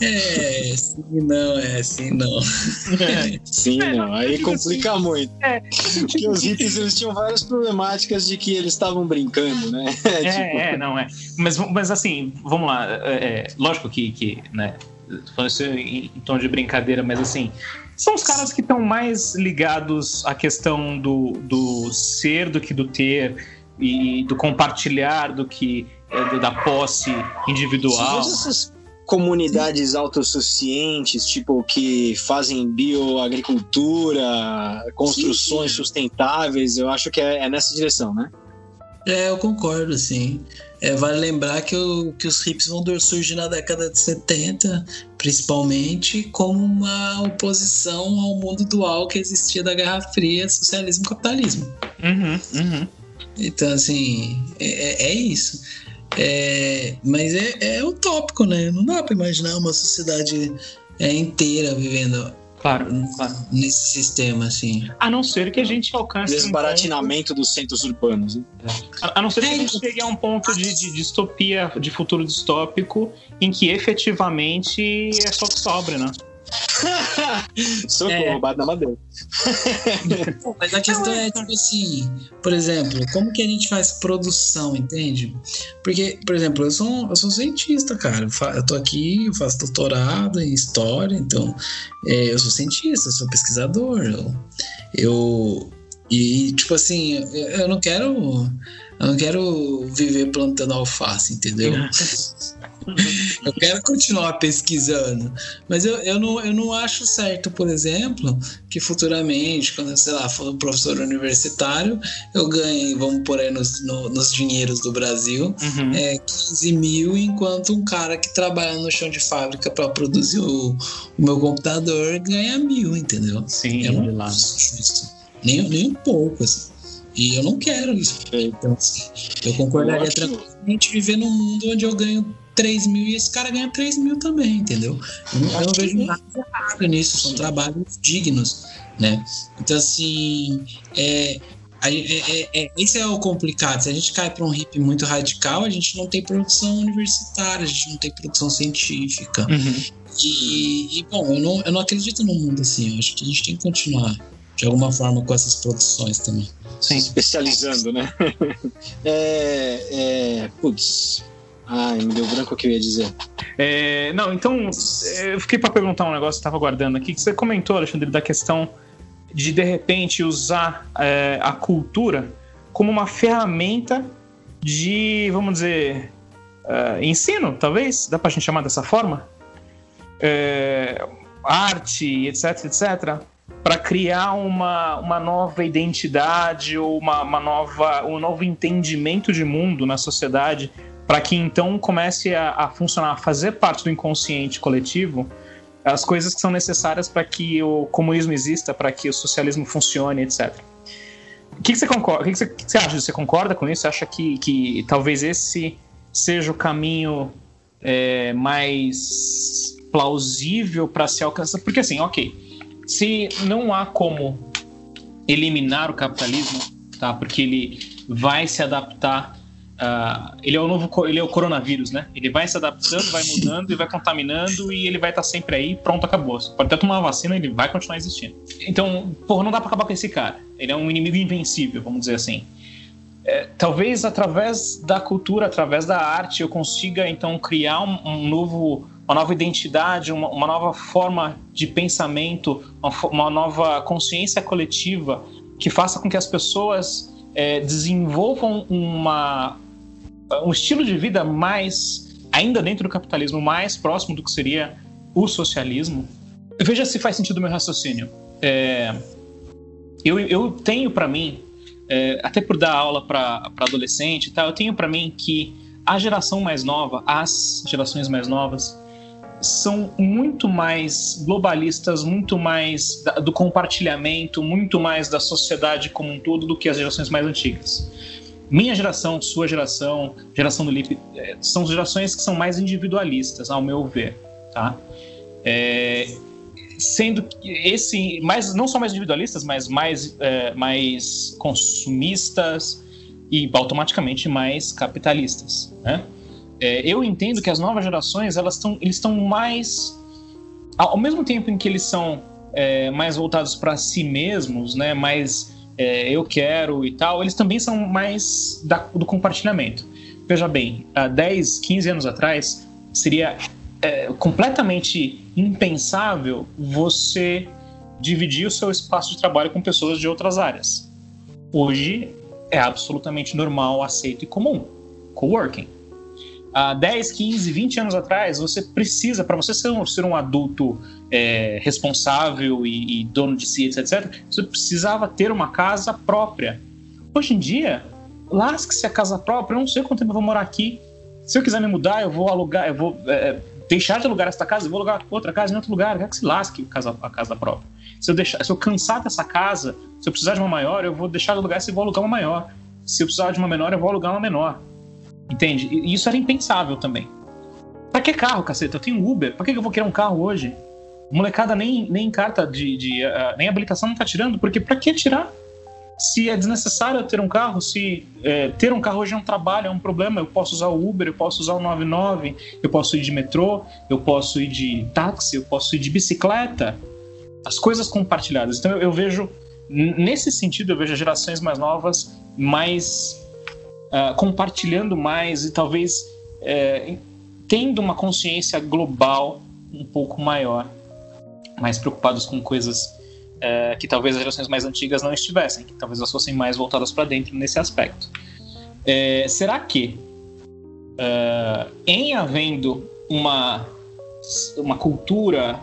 É, sim, não, é, sim, não. sim, é, não. Aí complica assim, muito. É, Porque os hippies eles tinham várias problemáticas de que eles estavam brincando, né? É, tipo... é, não, é. Mas, mas assim, vamos lá. É, é, lógico que, que né, falando isso em, em tom de brincadeira, mas assim, são os caras que estão mais ligados à questão do, do ser do que do ter e do compartilhar do que é, da posse individual. Sim, essas comunidades autossuficientes, tipo, que fazem bioagricultura, construções sim, sim. sustentáveis, eu acho que é, é, nessa direção, né? É, eu concordo, sim. É, vale lembrar que, o, que os hips vão surgir na década de 70, principalmente como uma oposição ao mundo dual que existia da Guerra Fria, socialismo e capitalismo. Uhum, uhum. Então, assim, é, é, é isso. É, mas é, é utópico, né? Não dá para imaginar uma sociedade é, inteira vivendo claro, claro. nesse sistema, assim. A não ser que a gente alcance. Desbaratinamento um ponto... dos centros urbanos. Né? A, a, não ser que a gente chegue a um ponto de, de, distopia, de futuro distópico, em que efetivamente é só que sobra, né? Socorro, é. roubado na madeira. Mas a questão é, tipo assim, por exemplo, como que a gente faz produção, entende? Porque, por exemplo, eu sou, eu sou cientista, cara. Eu tô aqui, eu faço doutorado em história, então é, eu sou cientista, eu sou pesquisador. Eu, eu e, tipo assim, eu não quero. Eu não quero viver plantando alface, entendeu? eu quero continuar pesquisando. Mas eu, eu, não, eu não acho certo, por exemplo, que futuramente, quando, sei lá, for um professor universitário, eu ganhe, vamos por aí nos, no, nos dinheiros do Brasil, uhum. é, 15 mil, enquanto um cara que trabalha no chão de fábrica para produzir o, o, meu computador ganha mil, entendeu? Sim, eu não acho isso. Nem, nem um pouco, assim. E eu não quero isso. Então, assim, eu concordaria tranquilamente viver num mundo onde eu ganho 3 mil e esse cara ganha 3 mil também, entendeu? Eu não, eu não vejo nada errado nisso, são trabalhos dignos, né? Então, assim, é, é, é, é, esse é o complicado. Se a gente cai para um hip muito radical, a gente não tem produção universitária, a gente não tem produção científica. Uhum. E, e, bom, eu não, eu não acredito num mundo assim. Eu acho que a gente tem que continuar de alguma forma com essas produções também. Sim. Especializando, né? é, é, putz, Ai, me deu branco o que eu ia dizer. É, não, então, eu fiquei para perguntar um negócio que estava guardando aqui, que você comentou, Alexandre, da questão de, de repente, usar é, a cultura como uma ferramenta de, vamos dizer, uh, ensino, talvez? Dá para a gente chamar dessa forma? É, arte, etc, etc, para criar uma, uma nova identidade ou uma, uma nova, um novo entendimento de mundo na sociedade para que então comece a, a, funcionar, a fazer parte do inconsciente coletivo as coisas que são necessárias para que o comunismo exista, para que o socialismo funcione, etc. O que, que você concorda? O que, que, você, que, você, acha? Você concorda com isso? Você acha que, que talvez esse seja o caminho é, mais plausível para se alcançar? Porque assim, ok, se não há como eliminar o capitalismo, tá? Porque ele vai se adaptar Uh, ele é o novo ele é o coronavírus, né? Ele vai se adaptando, vai mudando e vai contaminando e ele vai estar tá sempre aí, pronto, acabou. Você pode até tomar uma vacina, ele vai continuar existindo. Então, porra, não dá pra acabar com esse cara. Ele é um inimigo invencível, vamos dizer assim. É, talvez através da cultura, através da arte, eu consiga então criar um, um novo, uma nova identidade, uma, uma, nova forma de pensamento, uma, uma, nova consciência coletiva que faça com que as pessoas é, desenvolvam uma, um estilo de vida mais, ainda dentro do capitalismo, mais próximo do que seria o socialismo. Veja se faz sentido o meu raciocínio. É, eu, eu tenho para mim é, até por dar aula para adolescente e tal, eu tenho para mim que a geração mais nova, as gerações mais novas, são muito mais globalistas, muito mais do compartilhamento, muito mais da sociedade como um todo do que as gerações mais antigas. Minha geração, sua geração, geração do Lip, é, são gerações que são mais individualistas, ao meu ver, tá? É, sendo esse mais não só mais individualistas, mas mais, é, mais consumistas e automaticamente mais capitalistas, né? É, eu entendo que as novas gerações elas estão eles estão mais ao mesmo tempo em que eles são é, mais voltados para si mesmos, né? Mais é, eu quero e tal, eles também são mais da, do compartilhamento. Veja bem, há 10, 15 anos atrás seria é completamente impensável você dividir o seu espaço de trabalho com pessoas de outras áreas. Hoje é absolutamente normal, aceito e comum. Coworking. Há 10, 15, 20 anos atrás, você precisa, para você ser um, ser um adulto é, responsável e, e, dono de si, etc., você precisava ter uma casa própria. Hoje em dia, lasque-se a casa própria, eu não sei quanto tempo eu vou morar aqui. Se eu quiser me mudar, eu vou alugar, eu vou é, deixar de alugar esta casa e vou alugar outra casa em outro lugar, quer que se lasque a casa, a casa própria. Se eu, deixar, se eu cansar dessa casa, se eu precisar de uma maior, eu vou deixar de alugar e vou alugar uma maior. Se eu precisar de uma menor, eu vou alugar uma menor. Entende? E isso era impensável também. Pra que carro, caceta? Eu tenho Uber. Pra que eu vou querer um carro hoje? molecada nem, nem carta de. de uh, nem habilitação não tá tirando, porque pra que tirar? se é desnecessário ter um carro, se é, ter um carro hoje é um trabalho, é um problema, eu posso usar o Uber, eu posso usar o 99, eu posso ir de metrô, eu posso ir de táxi, eu posso ir de bicicleta. As coisas compartilhadas. Então eu, eu vejo, nesse sentido, eu vejo gerações mais novas mais uh, compartilhando mais e talvez uh, tendo uma consciência global um pouco maior, mais preocupados com coisas é, que talvez as gerações mais antigas não estivessem, que talvez elas fossem mais voltadas para dentro nesse aspecto. É, será que, em havendo uma, uma cultura,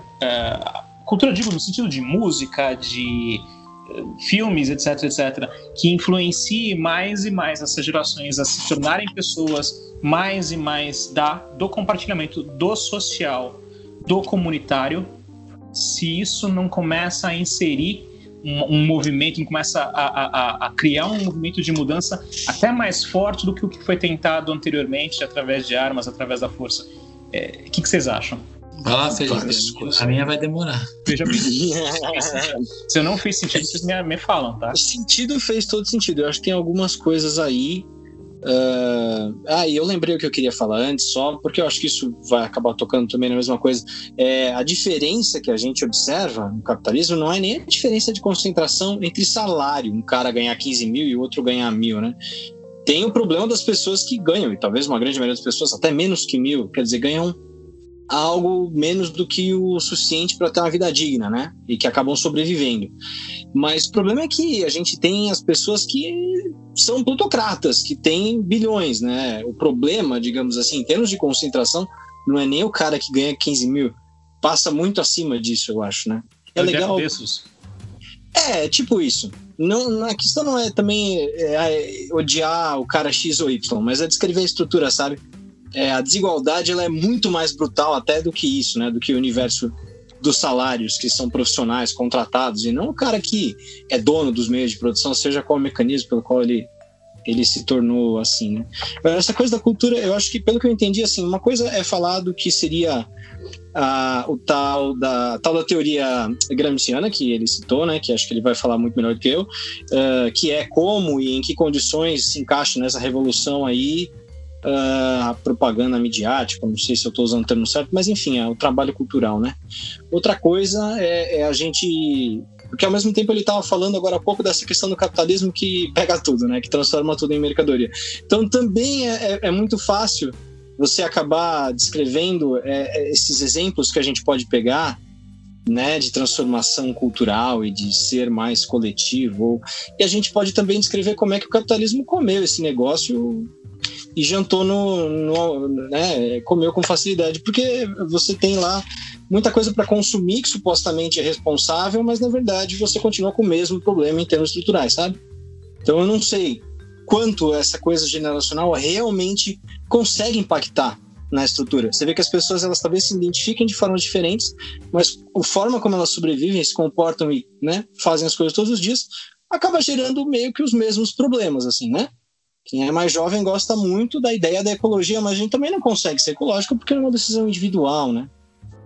cultura digo no sentido de música, de filmes, etc, etc, que influencie mais e mais essas gerações a se tornarem pessoas mais e mais da do compartilhamento do social, do comunitário, se isso não começa a inserir um, um movimento, começa a, a, a, criar um movimento de mudança até mais forte do que o que foi tentado anteriormente através de armas, através da força. É, o é, que, que, vocês acham? Vai lá, Feijão. A minha vai demorar. Veja bem. Se eu não fiz sentido, vocês me, me falam, tá? O sentido fez todo sentido. Eu acho que tem algumas coisas aí Uh, ah, e eu lembrei o que eu queria falar antes, só porque eu acho que isso vai acabar tocando também na mesma coisa. É, a diferença que a gente observa no capitalismo não é nem a diferença de concentração entre salário, um cara ganhar 15 mil e o outro ganhar mil, né? Tem o problema das pessoas que ganham, e talvez uma grande maioria das pessoas, até menos que mil, quer dizer, ganham algo menos do que o suficiente para ter uma vida digna, né? E que acabam sobrevivendo. Mas o problema é que a gente tem as pessoas que são plutocratas, que têm bilhões, né? O problema, digamos assim, em termos de concentração, não é nem o cara que ganha 15 mil, passa muito acima disso, eu acho, né? É eu legal. É, tipo isso. Não, a questão não é também é, é odiar o cara X ou Y, mas é descrever a estrutura, sabe? É, a desigualdade ela é muito mais brutal até do que isso, né? Do que o universo dos salários que são profissionais contratados e não o cara que é dono dos meios de produção, seja qual o mecanismo pelo qual ele ele se tornou assim, né? Essa coisa da cultura, eu acho que pelo que eu entendi, assim, uma coisa é falar do que seria a, o tal da tal da teoria gramsciana que ele citou, né? Que acho que ele vai falar muito melhor do que eu, uh, que é como e em que condições se encaixa nessa revolução aí uh, propaganda midiática, não sei se eu estou usando o termo certo, mas enfim, é o trabalho cultural, né? Outra coisa é, é a gente Porque ao mesmo tempo ele estava falando agora há pouco dessa questão do capitalismo que pega tudo, né? Que transforma tudo em mercadoria. Então também é, é, é muito fácil você acabar descrevendo é, é, esses exemplos que a gente pode pegar né, de transformação cultural e de ser mais coletivo. E a gente pode também descrever como é que o capitalismo comeu esse negócio e jantou no, no né, comeu com facilidade, porque você tem lá muita coisa para consumir que supostamente é responsável, mas na verdade você continua com o mesmo problema em termos estruturais, sabe? Então eu não sei quanto essa coisa generacional realmente consegue impactar na estrutura. Você vê que as pessoas elas talvez se identifiquem de formas diferentes, mas a forma como elas sobrevivem, se comportam e né, fazem as coisas todos os dias acaba gerando meio que os mesmos problemas, assim, né? Quem é mais jovem gosta muito da ideia da ecologia, mas a gente também não consegue ser ecológico porque é uma decisão individual, né?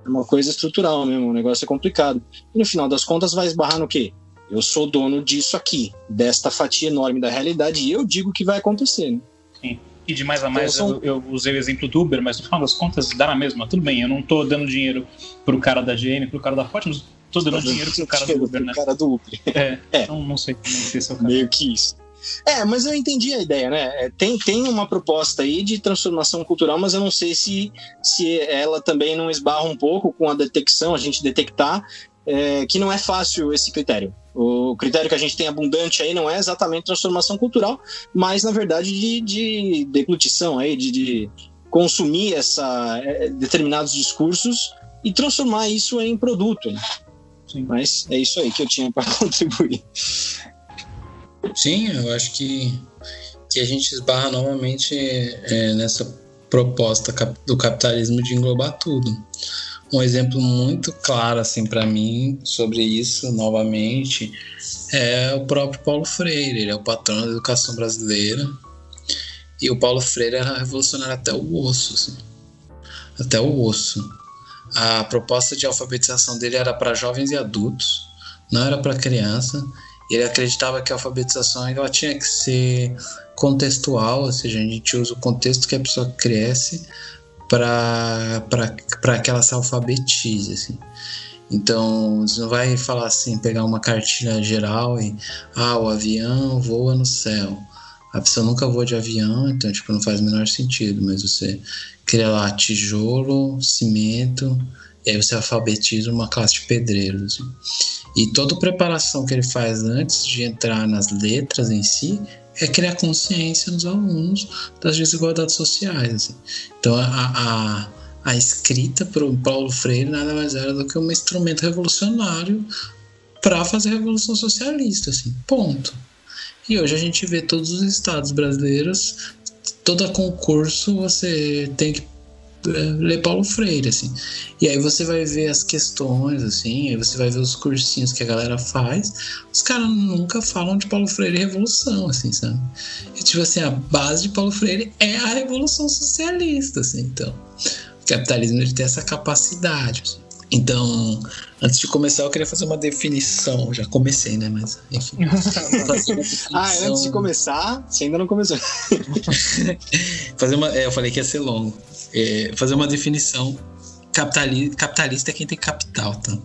É uma coisa estrutural mesmo, o negócio é complicado. E no final das contas vai esbarrar no quê? Eu sou dono disso aqui, desta fatia enorme da realidade, e eu digo que vai acontecer, né? Sim. E de mais a mais, então, são... eu, eu, usei o exemplo do Uber, mas no final das contas dá na mesma. Tudo bem, eu não tô dando dinheiro pro cara da GM, pro cara da Ford, mas tô dando dinheiro pro cara do Uber, né? cara do Uber. É, é. Então não sei como é esse é o caso. Meio que isso. É, mas eu entendi a ideia, né? É, tem, tem uma proposta aí de transformação cultural, mas eu não sei se, se ela também não esbarra um pouco com a detecção, a gente detectar é, que não é fácil esse critério. O critério que a gente tem abundante aí não é exatamente transformação cultural, mas na verdade de, de deglutição aí, de, de consumir essa, é, determinados discursos e transformar isso em produto. Né? Sim. Mas é isso aí que eu tinha para contribuir. Sim, eu acho que, que a gente esbarra novamente é, nessa proposta do capitalismo de englobar tudo. Um exemplo muito claro assim para mim sobre isso novamente é o próprio Paulo Freire, ele é o patrão da educação brasileira. E o Paulo Freire era revolucionário até o osso, assim. Até o osso. A proposta de alfabetização dele era para jovens e adultos, não era para criança. Ele acreditava que a alfabetização ela tinha que ser contextual, ou seja, a gente usa o contexto que a pessoa cresce para que ela se alfabetize. Assim. Então, você não vai falar assim, pegar uma cartilha geral e ah, o avião voa no céu. A pessoa nunca voa de avião, então tipo, não faz o menor sentido, mas você cria lá tijolo, cimento, e aí você alfabetiza uma classe de pedreiros. Assim. E toda a preparação que ele faz antes de entrar nas letras em si é criar consciência nos alunos das desigualdades sociais. Assim. Então, a, a, a escrita para o Paulo Freire nada mais era do que um instrumento revolucionário para fazer a revolução socialista, assim, ponto. E hoje a gente vê todos os estados brasileiros, todo concurso você tem que ler Paulo Freire, assim. E aí você vai ver as questões, assim, aí você vai ver os cursinhos que a galera faz. Os caras nunca falam de Paulo Freire e revolução, assim, sabe? E tipo assim, a base de Paulo Freire é a revolução socialista, assim, então. O capitalismo ele tem essa capacidade, assim. Então, antes de começar, eu queria fazer uma definição. Já comecei, né? Mas, enfim. ah, antes de começar, você ainda não começou. fazer uma, é, eu falei que ia ser longo é, fazer uma definição. Capitali capitalista é quem tem capital, tá?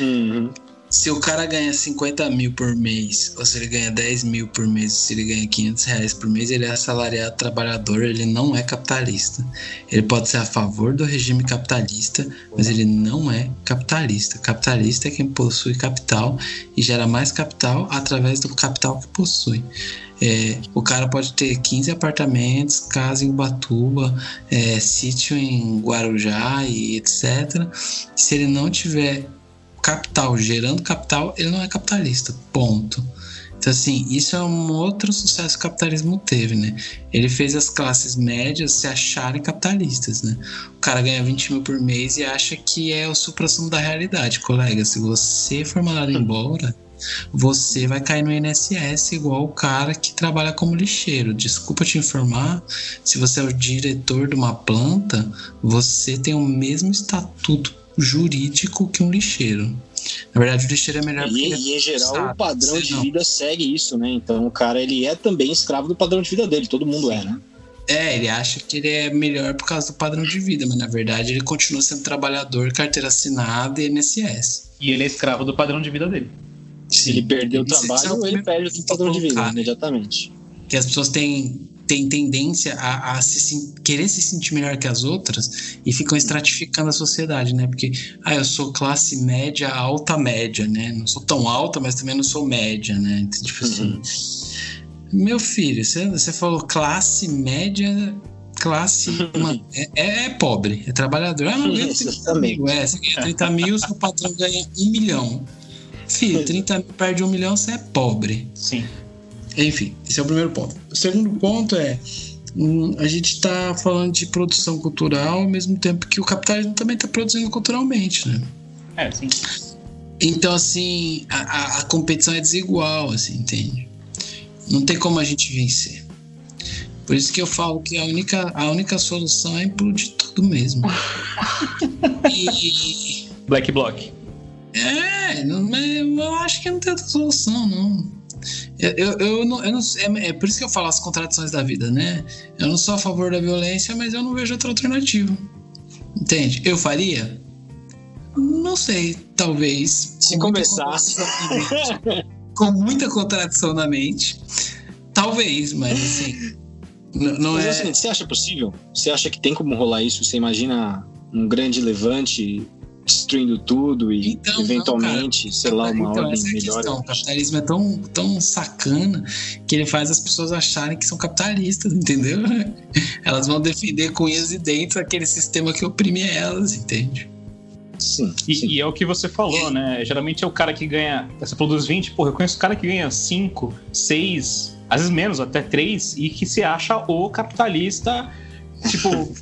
Uhum. Se o cara ganha 50 mil por mês, ou se ele ganha 10 mil por mês, se ele ganha 500 reais por mês, ele é assalariado trabalhador, ele não é capitalista. Ele pode ser a favor do regime capitalista, mas ele não é capitalista. Capitalista é quem possui capital e gera mais capital através do capital que possui. É, o cara pode ter 15 apartamentos, casa em Ubatuba, é, sítio em Guarujá e etc. Se ele não tiver capital, gerando capital, ele não é capitalista. Ponto. Então, assim, isso é um outro sucesso que o capitalismo teve, né? Ele fez as classes médias se acharem capitalistas, né? O cara ganha 20 mil por mês e acha que é o supra-sumo da realidade. Colega, se você for mandado embora, você vai cair no INSS igual o cara que trabalha como lixeiro. Desculpa te informar, se você é o diretor de uma planta, você tem o mesmo estatuto jurídico que um lixeiro. Na verdade, o lixeiro é melhor. E, e em geral, sabe, o padrão de não. vida segue isso, né? Então, o cara ele é também escravo do padrão de vida dele. Todo mundo é, né? É, ele acha que ele é melhor por causa do padrão de vida, mas na verdade ele continua sendo trabalhador, carteira assinada e INSS. E ele é escravo do padrão de vida dele. Se ele perder o trabalho, ele perde o padrão de vida imediatamente. Que as pessoas têm tem tendência a, a se, querer se sentir melhor que as outras e ficam estratificando a sociedade, né? Porque, ah, eu sou classe média, alta média, né? Não sou tão alta, mas também não sou média, né? Então, tipo assim. Uhum. Meu filho, você, você falou classe média, classe. Uma, é, é, é, pobre, é trabalhador. Ah, não ganha 30 mil. É, você ganha 30 mil, seu patrão ganha um milhão. Filho, 30 mil perde um milhão, você é pobre. Sim. Enfim, esse é o primeiro ponto. O segundo ponto é hum, a gente está falando de produção cultural ao mesmo tempo que o capitalismo também está produzindo culturalmente, né? É, sim. Então, assim, a, a, competição é desigual, assim, entende? Não tem como a gente vencer. Por isso que eu falo que a única, a única solução é implodir tudo mesmo. e... Black Block. É, não, eu acho que não tem outra solução, não. Eu, eu, não, eu não é, é, por isso que eu falo as contradições da vida, né? Eu não sou a favor da violência, mas eu não vejo outra alternativa. Entende? Eu faria? Não sei, talvez. Se começasse. Com muita contradição na mente. Talvez, mas assim. Não, mas, é. Assim, você acha possível? Você acha que tem como rolar isso? Você imagina um grande levante destruindo tudo e então, eventualmente, não, sei lá, uma então, ordem é melhor. O capitalismo é tão, tão sacana que ele faz as pessoas acharem que são capitalistas, entendeu? Elas vão defender com unhas e dentes aquele sistema que oprime elas, entende? Sim, e, sim. e, é o que você falou, né? Geralmente é o cara que ganha. Você produz 20, porra, eu conheço o cara que ganha 5, 6, às vezes menos, até 3, e que se acha o capitalista, tipo,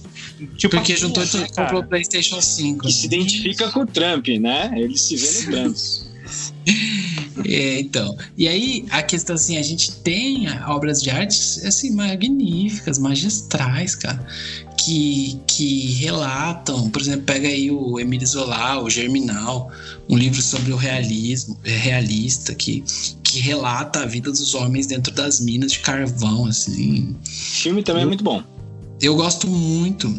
Tipo Porque juntou tudo, comprou o PlayStation 5. Que se identifica com o Trump, né? Ele se vê no Trump. É, então. E aí, a questão assim, a gente tem obras de arte assim, magníficas, magistrais, cara. Que, que relatam, por exemplo, pega aí o Emile Zola, o Germinal, um livro sobre o realismo, é, realista, que, que relata a vida dos homens dentro das minas de carvão, assim. O filme também é muito bom. Eu gosto muito,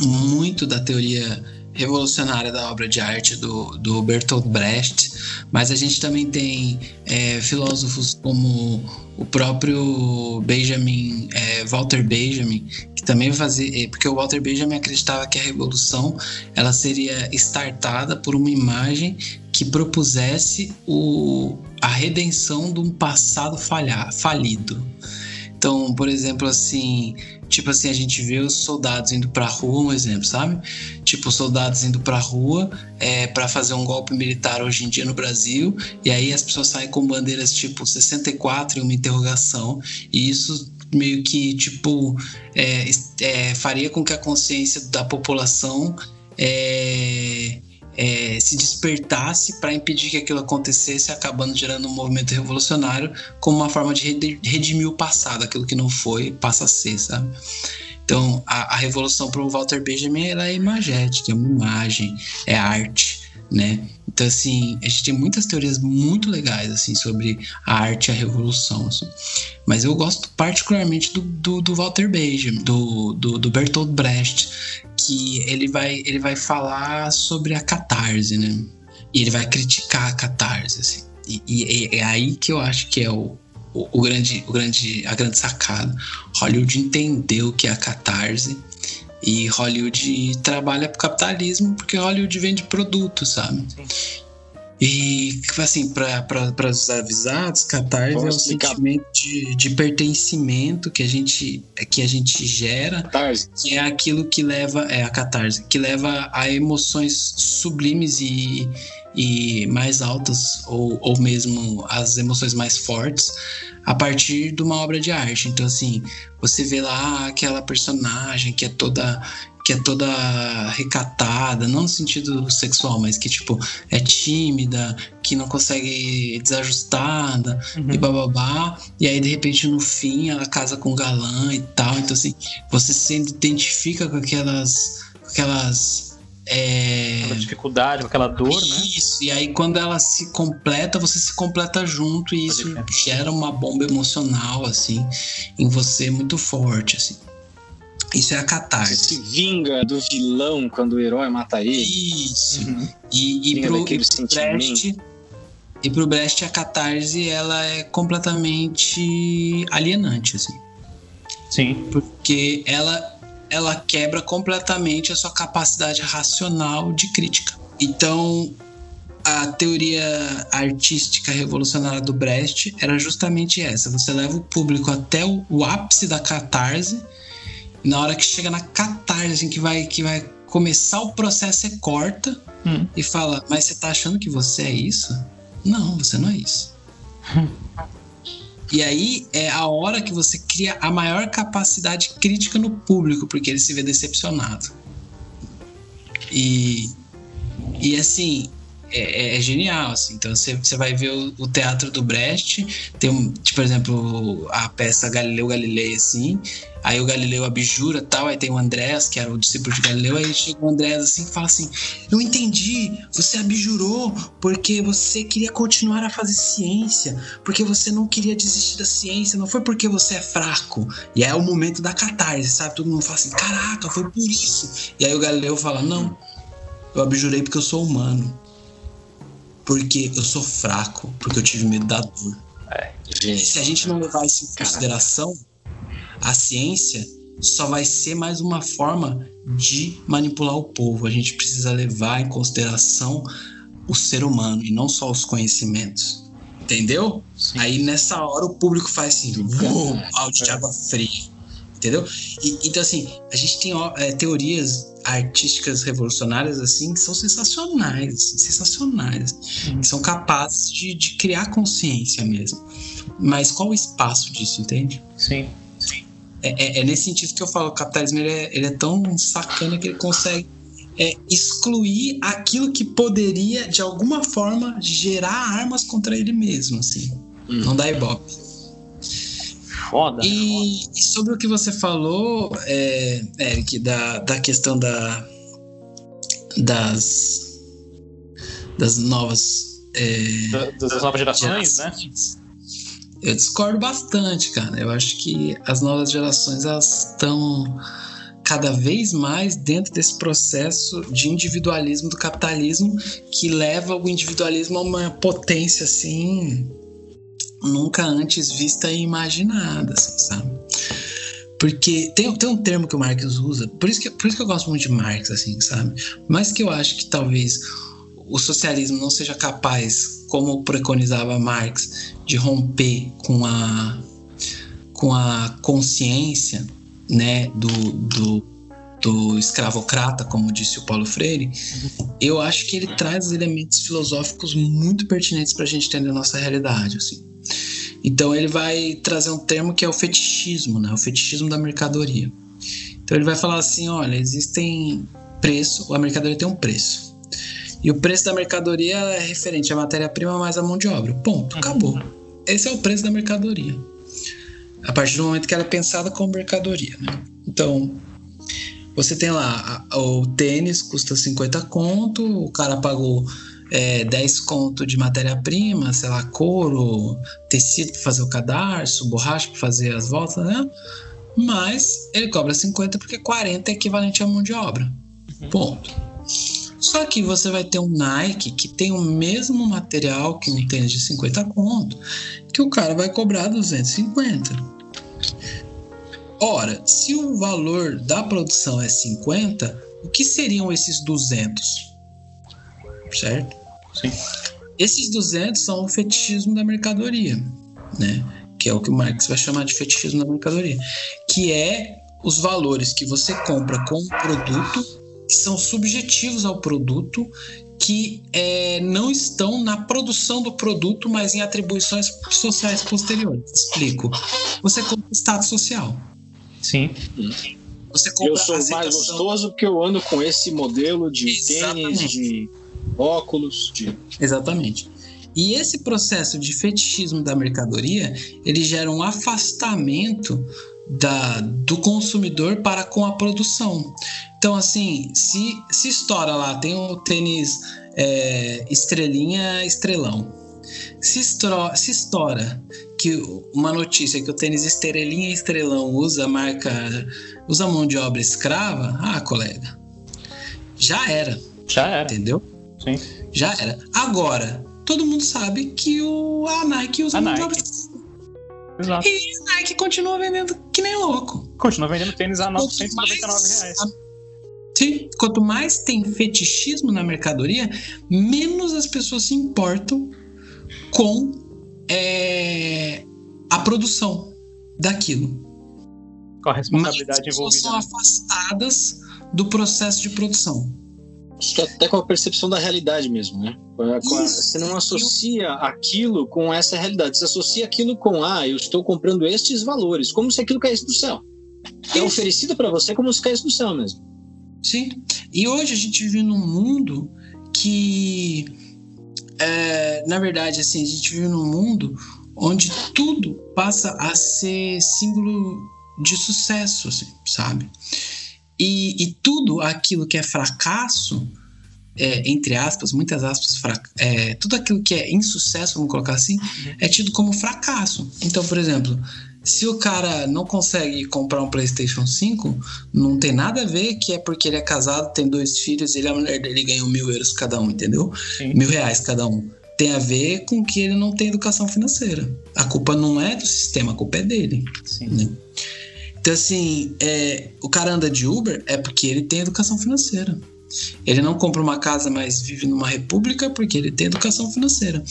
muito da teoria revolucionária da obra de arte do, do Bertolt Brecht, mas a gente também tem é, filósofos como o próprio Benjamin, é, Walter Benjamin, que também fazia, é, porque o Walter Benjamin acreditava que a revolução ela seria startada por uma imagem que propusesse o, a redenção de um passado falhar, falido. Então, por exemplo, assim, tipo assim, a gente vê os soldados indo pra rua, um exemplo, sabe? Tipo, soldados indo pra rua é, para fazer um golpe militar hoje em dia no Brasil, e aí as pessoas saem com bandeiras tipo 64 e uma interrogação, e isso meio que, tipo, é, é, faria com que a consciência da população é, é, se despertasse para impedir que aquilo acontecesse, acabando gerando um movimento revolucionário como uma forma de redimir o passado, aquilo que não foi passa a ser, sabe? Então, a, a revolução para o Walter Benjamin ela é imagética, é uma imagem, é arte, né? Então, assim, a gente tem muitas teorias muito legais, assim, sobre a arte e a revolução, assim. Mas eu gosto particularmente do, do, do Walter Benjamin, do, do, do Bertolt Brecht, que ele vai, ele vai falar sobre a catarse, né? E ele vai criticar a catarse, assim. E, e, é aí que eu acho que é o, o, o, grande, o grande, a grande sacada. Hollywood entendeu o que é a catarse e Hollywood trabalha pro capitalismo porque Hollywood vende produto, sabe? Sim. E, assim, para os avisados, catarse Posso é o explicar? sentimento de, de, pertencimento que a gente, que a gente gera, catarse. que é aquilo que leva, é a catarse, que leva a emoções sublimes e, e mais altas, ou, ou mesmo as emoções mais fortes, a partir de uma obra de arte. Então, assim, você vê lá aquela personagem que é toda que é toda recatada, não no sentido sexual, mas que, tipo, é tímida, que não consegue desajustada uhum. e bababá. E aí, de repente, no fim, ela casa com um galã e tal. Então, assim, você se identifica com aquelas. Com aquelas é... Aquela dificuldade, aquela dor, isso, né? Isso, e aí quando ela se completa, você se completa junto e isso gera uma bomba emocional, assim, em você muito forte, assim. Isso é a catarse. Você se vinga do vilão quando o herói mata ele. Isso. Uhum. E, e pro, sentimento. E pro Brecht a catarse ela é completamente alienante, assim. Sim. Porque ela ela quebra completamente a sua capacidade racional de crítica. Então, a teoria artística revolucionária do Brecht era justamente essa: você leva o público até o, ápice da catarse, e na hora que chega na catarse, que vai que vai começar o processo, você corta hum. e fala: Mas você tá achando que você é isso? Não, você não é isso. E aí é a hora que você cria a maior capacidade crítica no público, porque ele se vê decepcionado. E, e assim, é, é, genial, assim. Então você, você vai ver o, o, teatro do Brecht, tem um, tipo, por exemplo, a peça Galileu Galilei, assim. Aí o Galileu abjura tal, aí tem o Andrés, que era o discípulo de Galileu, aí chega o Andrés assim e fala assim: Eu entendi, você abjurou porque você queria continuar a fazer ciência, porque você não queria desistir da ciência, não foi porque você é fraco. E aí é o momento da catarse, sabe? Todo mundo fala assim: Caraca, foi por isso. E aí o Galileu fala: Não, eu abjurei porque eu sou humano porque eu sou fraco, porque eu tive medo da dor. É, Se a gente não levar isso em consideração, a ciência só vai ser mais uma forma de manipular o povo. A gente precisa levar em consideração o ser humano e não só os conhecimentos. Entendeu? Sim. Aí nessa hora o público faz assim, uou, áudio de água fria. Entendeu? E, então, assim, a gente tem é, teorias artísticas revolucionárias assim que são sensacionais, assim, sensacionais, que são capazes de, de criar consciência mesmo. Mas qual o espaço disso, entende? Sim. É, é, é nesse sentido que eu falo, o capitalismo ele é, ele é tão sacana que ele consegue é, excluir aquilo que poderia, de alguma forma, gerar armas contra ele mesmo, assim. Hum. Não dá ibope. Foda. E, e, sobre o que você falou, é, Eric, da, da questão da, das, das novas. É, das, das novas gerações, gerações, né? Eu discordo bastante, cara. Eu acho que as novas gerações elas estão cada vez mais dentro desse processo de individualismo do capitalismo que leva o individualismo a uma potência assim nunca antes vista e imaginada, assim, sabe? Porque tem, tem um termo que o Marx usa, por isso, que, por isso que eu gosto muito de Marx, assim, sabe? Mas que eu acho que talvez o socialismo não seja capaz, como preconizava Marx, de romper com a, com a consciência né, do, do, do escravocrata, como disse o Paulo Freire, eu acho que ele traz elementos filosóficos muito pertinentes para a gente entender a nossa realidade. Assim. Então ele vai trazer um termo que é o fetichismo, né? O fetichismo da mercadoria. Então ele vai falar assim, olha, existem preço, a mercadoria tem um preço. E o preço da mercadoria é referente à matéria-prima mais a mão de obra. Ponto, acabou. Esse é o preço da mercadoria. A partir do momento que ela é pensada como mercadoria, né? Então, você tem lá o tênis custa 50 conto, o cara pagou é, 10 conto de matéria-prima, sei lá, couro, tecido para fazer o cadarço, borracha para fazer as voltas, né? Mas ele cobra 50 porque 40 é equivalente à mão de obra. Uhum. Ponto. Só que você vai ter um Nike que tem o mesmo material que um tênis de 50 conto, que o cara vai cobrar 250. Ora, se o valor da produção é 50, o que seriam esses 200? certo? Sim. Esses 200 são o fetichismo da mercadoria, né? Que é o que o Marx vai chamar de fetichismo da mercadoria, que é os valores que você compra com o produto, que são subjetivos ao produto, que é, não estão na produção do produto, mas em atribuições sociais posteriores. Explico. Você compra status social. Sim. Você compra eu sou mais gostoso porque eu ando com esse modelo de Exatamente. tênis, de óculos. De... Exatamente. E esse processo de fetichismo da mercadoria, ele gera um afastamento da, do consumidor para com a produção. Então, assim, se, se estoura lá, tem o tênis é, estrelinha, estrelão. Se, estro, se estoura que uma notícia que o tênis estrelinha estrelão usa marca, usa mão de obra escrava, ah, colega, já era. Já era. Entendeu? Sim. Já era. Agora, todo mundo sabe que o, a Nike usa A mão de Nike. obra. Exato. E a Nike continua vendendo que nem louco. Continua vendendo tênis a Quanto 999 reais. Sim, quanto mais tem fetichismo na mercadoria, menos as pessoas se importam com é, a produção daquilo. Com a Mais responsabilidade as pessoas envolvida. são né? afastadas do processo de produção. Acho que até com a percepção da realidade mesmo, né? Com a-. Você não associa aquilo com essa realidade. Você associa aquilo com, ah, eu estou comprando estes valores, como se aquilo caísse do céu. É Isso. oferecido para você como se caísse do céu mesmo. Sim. E hoje a gente vive num mundo que, é, na verdade, assim, a gente vive num mundo onde tudo passa a ser símbolo de sucesso, assim, sabe? E, e tudo aquilo que é fracasso, é, entre aspas, muitas aspas, é, tudo aquilo que é insucesso, vamos colocar assim, é tido como fracasso. Então, por exemplo, se o cara não consegue comprar um PlayStation 5, não tem nada a ver que é porque ele é casado, tem dois filhos, ele e a mulher dele ganham mil euros cada um, entendeu? Sim. Mil reais cada um. Tem a ver com que ele não tem educação financeira. A culpa não é do sistema, a culpa é dele. Sim. né? Então, assim, é, o cara anda de Uber é porque ele tem educação financeira. Ele não compra uma casa, mas vive numa república porque ele tem educação financeira.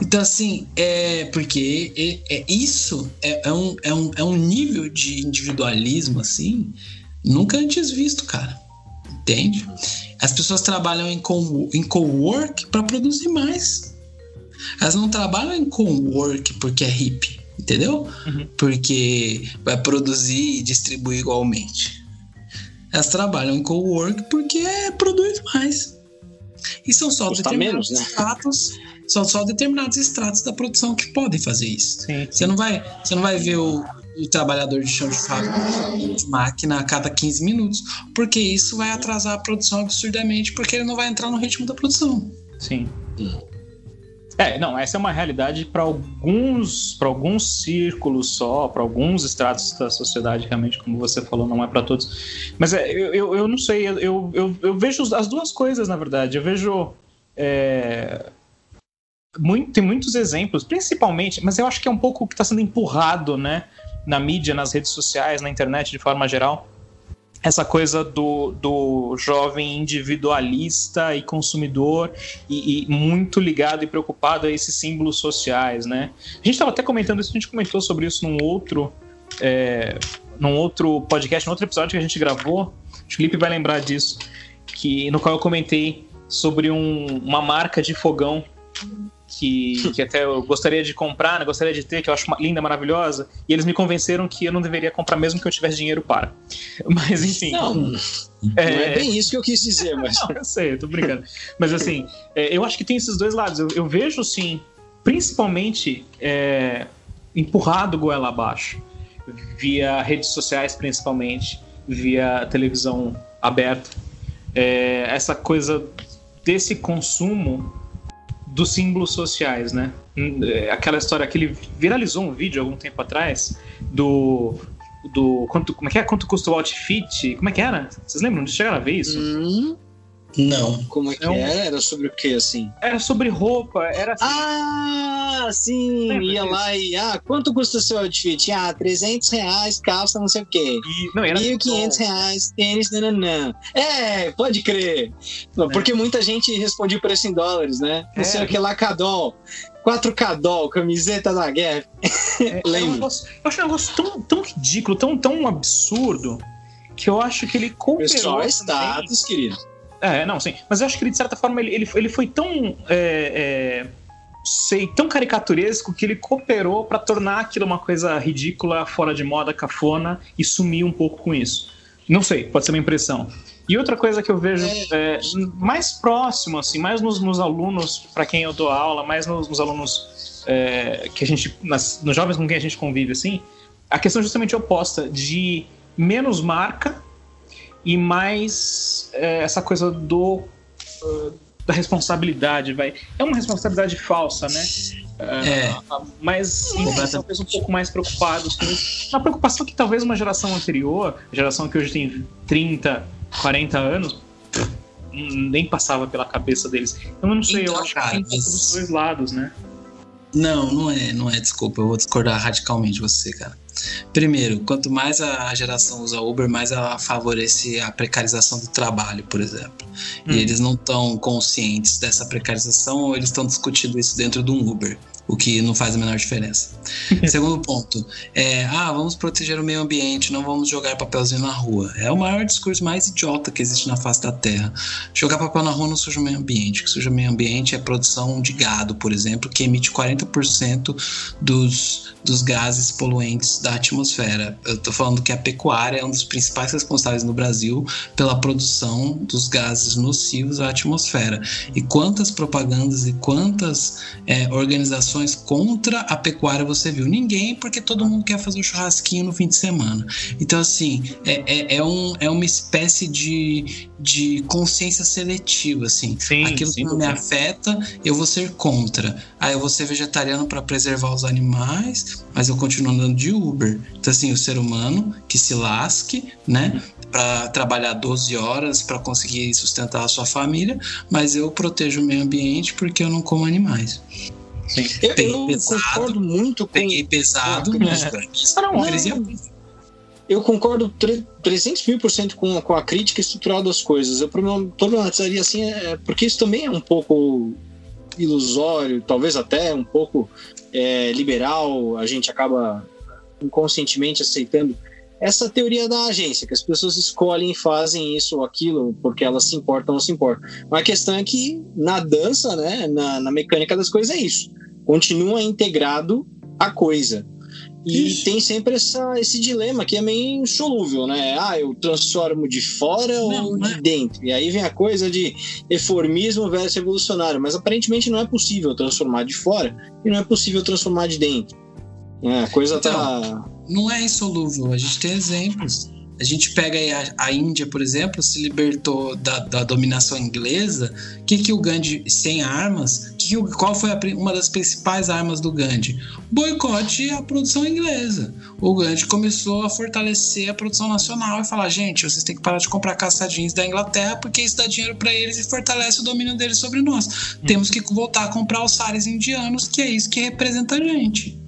Então, assim, é porque é, é- isso é, é um, é, um, é um nível de individualismo, assim, nunca antes visto, cara. Entende? As pessoas trabalham em, co em co-work para produzir mais. Elas não trabalham em co-work porque é hippie, entendeu? Uhum. Porque vai produzir e distribuir igualmente. Elas trabalham em co-work porque produz mais. E são só Custa determinados menos, né? estratos, são só determinados estratos da produção que podem fazer isso. Sim. Você não vai, você não vai ver o, o trabalhador de chão de fábrica de máquina a cada 15 minutos, porque isso vai atrasar a produção absurdamente, porque ele não vai entrar no ritmo da produção. Sim. É, não, essa é uma realidade para alguns, para alguns círculos só, para alguns estratos da sociedade, realmente, como você falou, não é para todos. Mas é, eu, eu, não sei, eu, eu, eu, eu vejo as duas coisas, na verdade. Eu vejo. é, muito, tem muitos exemplos, principalmente, mas eu acho que é um pouco o que está sendo empurrado, né, na mídia, nas redes sociais, na internet de forma geral essa coisa do, do jovem individualista e consumidor e, e muito ligado e preocupado a esses símbolos sociais, né? A gente estava até comentando isso, a gente comentou sobre isso num outro, é, num outro podcast, num outro episódio que a gente gravou. O Felipe vai lembrar disso, que no qual eu comentei sobre um- uma marca de fogão que, que até eu gostaria de comprar, né, gostaria de ter, que eu acho linda, maravilhosa, e eles me convenceram que eu não deveria comprar mesmo que eu tivesse dinheiro para. Mas enfim. Não, não é bem isso que eu quis dizer, mas. Não, eu sei, eu tô brincando. Mas assim, é, eu acho que tem esses dois lados. Eu, eu vejo, sim, principalmente é, empurrado goela abaixo, via redes sociais, principalmente, via televisão aberta. É, essa coisa desse consumo dos símbolos sociais, né? É, Aquela história, aquele viralizou um vídeo algum tempo atrás do do quanto como é que é quanto custa o outfit? Como é que era? Vocês lembram? Chegaram a ver isso? Hum, Não. como é que É um- era? Era sobre o que, assim? Era sobre roupa, era assim, Ah, sim! Lembra ia disso? lá e. Ah, quanto custa seu outfit? Ah, 300 reais, calça, não sei o quê. e, não, era 1.500 reais, tênis, nananã. É, pode crer. Não, Porque muita gente respondia o preço em dólares, né? Não É. sei o que lá, Cadol. 4 Cadol, camiseta da Guerra. É, é um negócio- eu acho um negócio tão, tão ridículo, tão, tão absurdo, que eu acho que ele cooperou. Pessoal, é também. status, querido. É, não, sim. Mas eu acho que ele, de certa forma, ele, ele, ele foi tão. é, é, sei, tão caricaturesco que ele cooperou pra tornar aquilo uma coisa ridícula, fora de moda, cafona e sumir um pouco com isso. Não sei, pode ser uma impressão. E outra coisa que eu vejo é, mais próximo, assim, mais nos, nos alunos para quem eu dou aula, mais nos, nos alunos é, que a gente, nas- nos jovens com quem a gente convive, assim, a questão é justamente oposta de menos marca e mais é, essa coisa do uh, da responsabilidade, vai. É uma responsabilidade falsa, né? É. Mas enfim, Completa- talvez um pouco mais preocupados com isso. Uma preocupação que talvez uma geração anterior, a geração que hoje tem 30, 40 anos, nem passava pela cabeça deles. Então eu não sei, então, eu acho cara, que tem mas... dos dois lados, né? Não, não é, não é, desculpa, eu vou discordar radicalmente de você, cara. Primeiro, quanto mais a geração usa Uber, mais ela favorece a precarização do trabalho, por exemplo. Hum. E eles não estão conscientes dessa precarização ou eles estão discutindo isso dentro de um Uber o que não faz a menor diferença. Segundo ponto, é, ah, vamos proteger o meio ambiente, não vamos jogar papelzinho na rua. É o maior discurso mais idiota que existe na face da Terra. Jogar papel na rua não suja o meio ambiente. O que suja o meio ambiente é a produção de gado, por exemplo, que emite 40% dos, dos gases poluentes da atmosfera. Eu estou falando que a pecuária é um dos principais responsáveis no Brasil pela produção dos gases nocivos à atmosfera. E quantas propagandas e quantas é, organizações manifestações contra a pecuária você viu? Ninguém, porque todo mundo quer fazer o um churrasquinho no fim de semana. Então, assim, é, é, é, um, é uma espécie de, de consciência seletiva, assim. Sim, Aquilo sim, que não me afeta, eu vou ser contra. Aí eu vou ser vegetariano para preservar os animais, mas eu continuo andando de Uber. Então, assim, o ser humano que se lasque, né? para trabalhar 12 horas para conseguir sustentar a sua família, mas eu protejo o meio ambiente porque eu não como animais. Sim. Eu, eu pesado, concordo muito com. Peguei pesado, mas não, eu concordo 300 mil por cento com, com a crítica estrutural das coisas. Eu problematizaria assim, é, porque isso também é um pouco ilusório, talvez até um pouco é, liberal. A gente acaba inconscientemente aceitando essa teoria da agência, que as pessoas escolhem e fazem isso ou aquilo porque elas se importam ou não se importam. Mas a questão é que na dança, né, na, na mecânica das coisas é isso. Continua integrado a coisa. E Ixi. tem sempre essa, esse dilema que é meio insolúvel, né? Ah, eu transformo de fora não, ou de é. dentro? E aí vem a coisa de reformismo versus revolucionário. Mas aparentemente não é possível transformar de fora e não é possível transformar de dentro. É, a coisa tá então, tá não é insolúvel. A gente tem exemplos. A gente pega a, a Índia, por exemplo, se libertou da, da dominação inglesa. O que, que o Gandhi, sem armas, que, que, qual foi a, uma das principais armas do Gandhi? Boicote à produção inglesa. O Gandhi começou a fortalecer a produção nacional e falar: gente, vocês têm que parar de comprar caça jeans da Inglaterra porque isso dá dinheiro para eles e fortalece o domínio deles sobre nós. Hum. Temos que voltar a comprar os sares indianos, que é isso que representa a gente.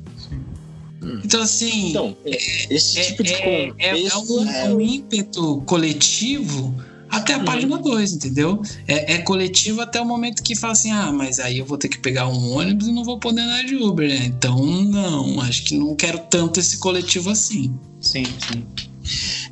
Então, assim. Então, é, esse tipo de é, é, é, um, é um ímpeto coletivo até a uhum. página 2, entendeu? É, é, coletivo até o momento que fala assim: ah, mas aí eu vou ter que pegar um ônibus e não vou poder andar de Uber, né? Então, não, acho que não quero tanto esse coletivo assim. Sim, sim.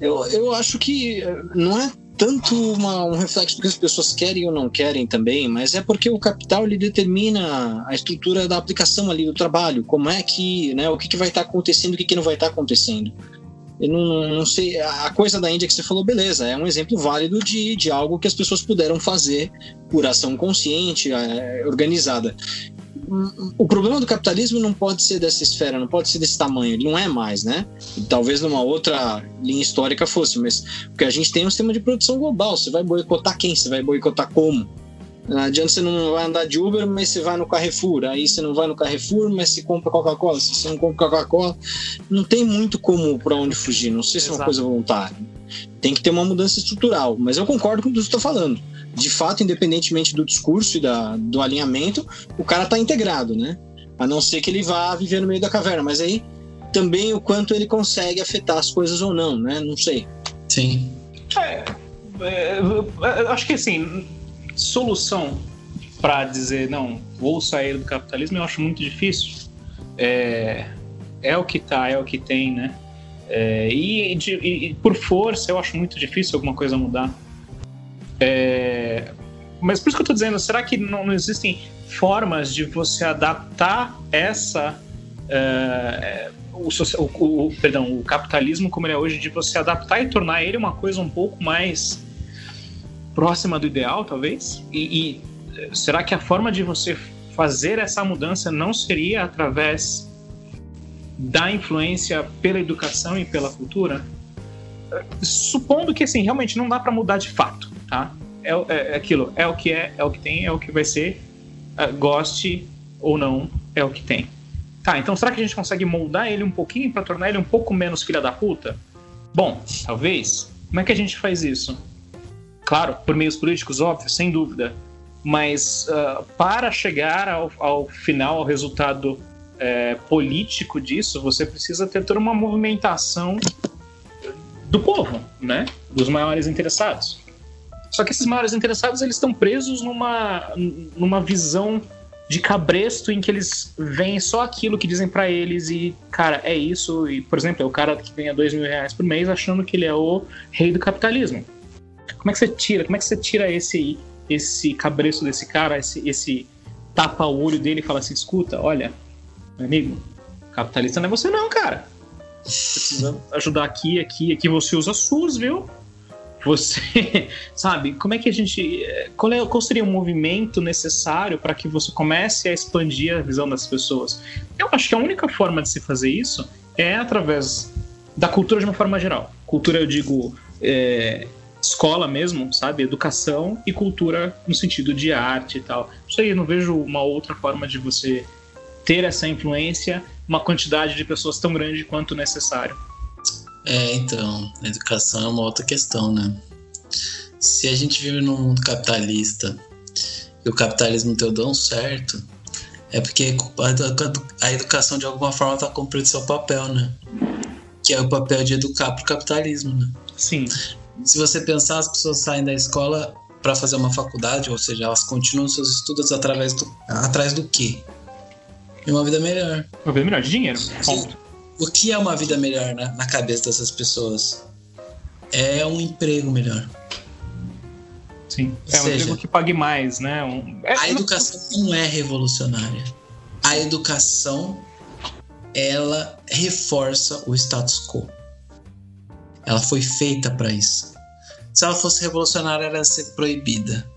Eu, eu acho que eh, não é tanto uma, um reflexo do que as pessoas querem ou não querem também, mas é porque o capital ele determina a estrutura da aplicação ali do trabalho, como é que, né, o que, que vai estar tá acontecendo, o que, que não vai estar tá acontecendo. Eu não, não, sei, a coisa da Índia que você falou, beleza, é um exemplo válido de, de algo que as pessoas puderam fazer por ação consciente, é, organizada o problema do capitalismo não pode ser dessa esfera, não pode ser desse tamanho, ele não é mais, né? Talvez numa outra linha histórica fosse, mas porque a gente tem um sistema de produção global, você vai boicotar quem? Você vai boicotar como? Não adianta você não vai andar de Uber, mas você vai no Carrefour. Aí você não vai no Carrefour, mas você compra Coca-Cola. Se você não compra Coca-Cola, não tem muito como para onde fugir. Não sei se Exato. é uma coisa voluntária. Tem que ter uma mudança estrutural. Mas eu concordo com o que você está falando de fato, independentemente do discurso e da, do alinhamento, o cara está integrado, né? A não ser que ele vá viver no meio da caverna, mas aí também o quanto ele consegue afetar as coisas ou não, né? Não sei. Sim. É, é, acho que assim, solução para dizer não, vou sair do capitalismo, eu acho muito difícil. É, é o que tá, é o que tem, né? É, e, de, e, por força eu acho muito difícil alguma coisa mudar. É, mas por isso que eu estou dizendo, será que não, não, existem formas de você adaptar essa. Uh, o, o, o, perdão, o capitalismo como ele é hoje, de você adaptar e tornar ele uma coisa um pouco mais próxima do ideal, talvez? E, e será que a forma de você fazer essa mudança não seria através da influência pela educação e pela cultura? Supondo que assim, realmente não dá para mudar de fato tá? É, é, é, aquilo, é o que é, é o que tem, é o que vai ser, uh, goste ou não, é o que tem. Tá, então será que a gente consegue moldar ele um pouquinho para tornar ele um pouco menos filha da puta? Bom, talvez. Como é que a gente faz isso? claro, por meios políticos, óbvio, sem dúvida. Mas uh, para chegar ao, ao, final, ao resultado é, político disso, você precisa ter toda uma movimentação do povo, né? Dos maiores interessados. Só que esses maiores interessados eles estão presos numa, numa visão de cabresto em que eles veem só aquilo que dizem para eles e, cara, é isso. E, por exemplo, é o cara que ganha dois mil reais por mês achando que ele é o rei do capitalismo. Como é que você tira? Como é que você tira esse esse cabresto desse cara, esse, esse tapa o olho dele e fala assim, escuta, olha, meu amigo, capitalista não é você não, cara. Você precisa ajudar aqui, aqui, aqui você usa SUS, viu? Você, sabe, como é que a gente. Qual, é, qual seria o movimento necessário para que você comece a expandir a visão das pessoas? Eu acho que a única forma de se fazer isso é através da cultura de uma forma geral. Cultura, eu digo, é, escola mesmo, sabe? Educação e cultura no sentido de arte e tal. Isso aí, eu não vejo uma outra forma de você ter essa influência, uma quantidade de pessoas tão grande quanto necessário. É, então, a educação é uma outra questão, né? Se a gente vive num mundo capitalista e o capitalismo deu tão certo, é porque a educação de alguma forma está cumprindo seu papel, né? Que é o papel de educar para o capitalismo, né? Sim. Se você pensar, as pessoas saem da escola para fazer uma faculdade, ou seja, elas continuam seus estudos através do, atrás do quê? De uma vida melhor. Uma vida melhor, de dinheiro. Ponto. O que é uma vida melhor na, na cabeça dessas pessoas? É um emprego melhor. Sim. É um emprego que pague mais, né? Um... É, a educação não é revolucionária. A educação ela reforça o status quo. Ela foi feita para isso. Se ela fosse revolucionária, ela ia ser proibida.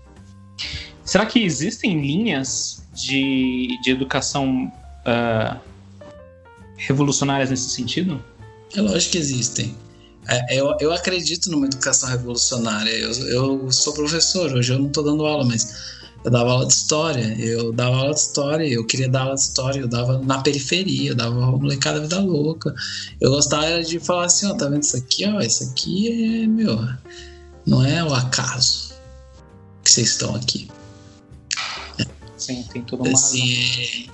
Será que existem linhas de, de educação uh, revolucionárias nesse sentido? É lógico que existem. É, eu, eu acredito numa educação revolucionária. Eu, eu sou professor, hoje eu não estou dando aula, mas eu dava aula de história. Eu dava aula de história, eu queria dar aula de história, eu dava na periferia, eu dava molecada vida louca. Eu gostava de falar assim, ó, tá vendo isso aqui, ó? Isso aqui é, meu, não é o acaso que vocês estão aqui. Sim, tem toda uma assim,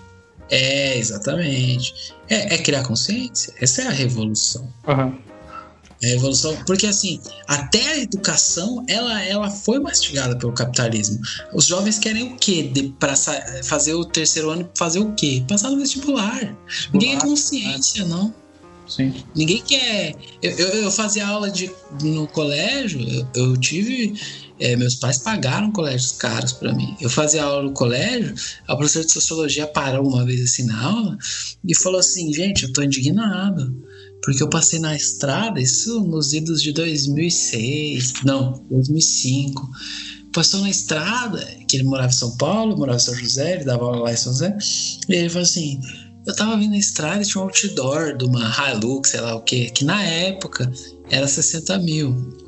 é, é, exatamente. É, é, criar consciência. Essa é a revolução. Uhum. É a revolução, porque assim, até a educação, ela, ela foi mastigada pelo capitalismo. Os jovens querem o quê? Para fazer o terceiro ano, fazer o quê? Passar no vestibular. vestibular Ninguém quer consciência, não. Sim. Ninguém quer. Eu, eu, eu, fazia aula de, no colégio, eu, eu tive é, meus pais pagaram colégios caros para mim. Eu fazia aula no colégio, a professora de sociologia parou uma vez assim na aula e falou assim: gente, eu tô indignado. Porque eu passei na estrada, isso nos idos de 2006, não, 2005. Passou na estrada, que ele morava em São Paulo, morava em São José, ele dava aula lá em São José. E ele falou assim: eu tava vindo na estrada e tinha um outdoor de uma Hilux, sei lá o que, que na época era 60 mil.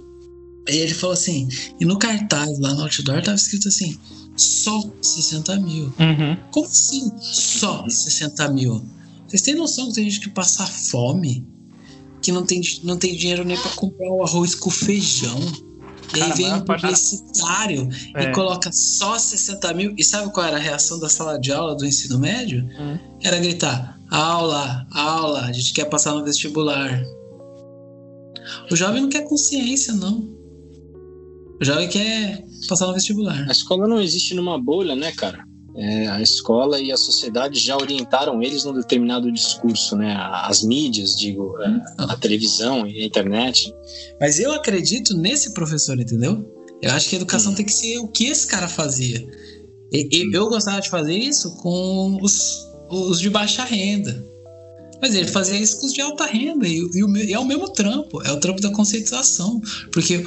Aí ele falou assim, e no cartaz lá no outdoor tava escrito assim, só 60 mil. Uhum. Como assim só 60 mil? Vocês têm noção que tem gente que passa fome? Que não tem, não tem dinheiro nem para comprar o arroz com feijão. E aí vem um publicitário é. e coloca só 60 mil. E sabe qual era a reação da sala de aula do ensino médio? Uhum. Era gritar: aula, aula, a gente quer passar no vestibular. O jovem não quer consciência, não. O jovem quer passar no vestibular. A escola não existe numa bolha, né, cara? É, a escola e a sociedade já orientaram eles num determinado discurso, né? As mídias, digo, é, a televisão e a internet. Mas eu acredito nesse professor, entendeu? Eu acho que a educação hum. tem que ser o que esse cara fazia. E, e, hum. Eu gostava de fazer isso com os, os de baixa renda. Mas ele fazia isso com os de alta renda e, e, o, e, é o mesmo trampo, é o trampo da conscientização. Porque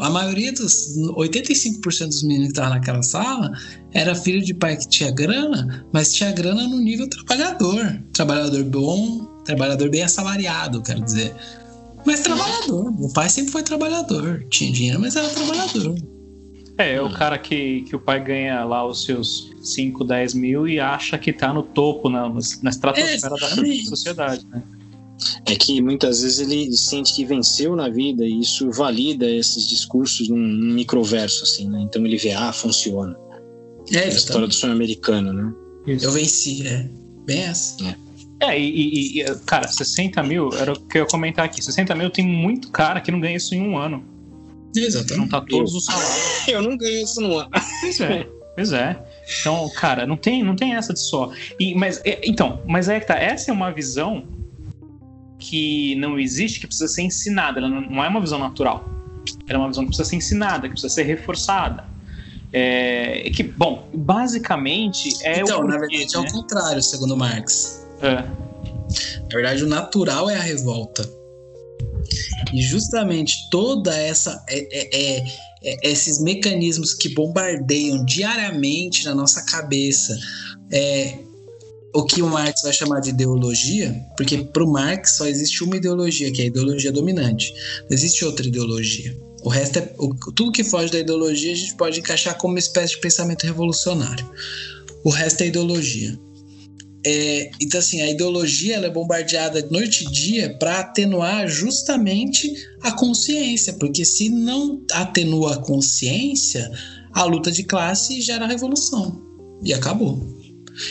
a maioria dos 85% dos meninos que estavam naquela sala era filho de pai que tinha grana, mas tinha grana no nível trabalhador. Trabalhador bom, trabalhador bem assalariado, quero dizer. Mas trabalhador. O pai sempre foi trabalhador. Tinha dinheiro, mas era trabalhador. É, é o cara que, que o pai ganha lá os seus 5, 10 mil e acha que tá no topo, na, na estratosfera é, da sociedade, né? É que muitas vezes ele sente que venceu na vida e isso valida esses discursos num, num microverso, assim, né? Então ele vê, ah, funciona. É, a história do sonho americano, né? Isso. Eu venci, é. Bem essa. É. É, e, e, cara, 60 mil, era o que eu ia comentar aqui. 60 mil tem muito cara que não ganha isso em um ano. Exatamente. Não tá todos os salários. eu não ganho isso no ano. Pois é, pois é. Então, cara, não tem, não tem essa de só. E, mas, é, então, mas é que tá. Essa é uma visão que não existe, que precisa ser ensinada. Ela não é uma visão natural. Ela é uma visão que precisa ser ensinada, que precisa ser reforçada. É, que, bom, basicamente é então, o. Então, na verdade, né? é o né? contrário, segundo Marx. É. Na verdade, o natural é a revolta. E justamente toda essa é, é, é, é, esses mecanismos que bombardeiam diariamente na nossa cabeça é, o que o Marx vai chamar de ideologia, porque para o Marx só existe uma ideologia, que é a ideologia dominante. Não existe outra ideologia. O resto é o, tudo que foge da ideologia a gente pode encaixar como uma espécie de pensamento revolucionário. O resto é ideologia. É, então, assim, a ideologia é bombardeada noite e dia para atenuar justamente a consciência, porque se não atenua a consciência, a luta de classe gera a revolução. E acabou.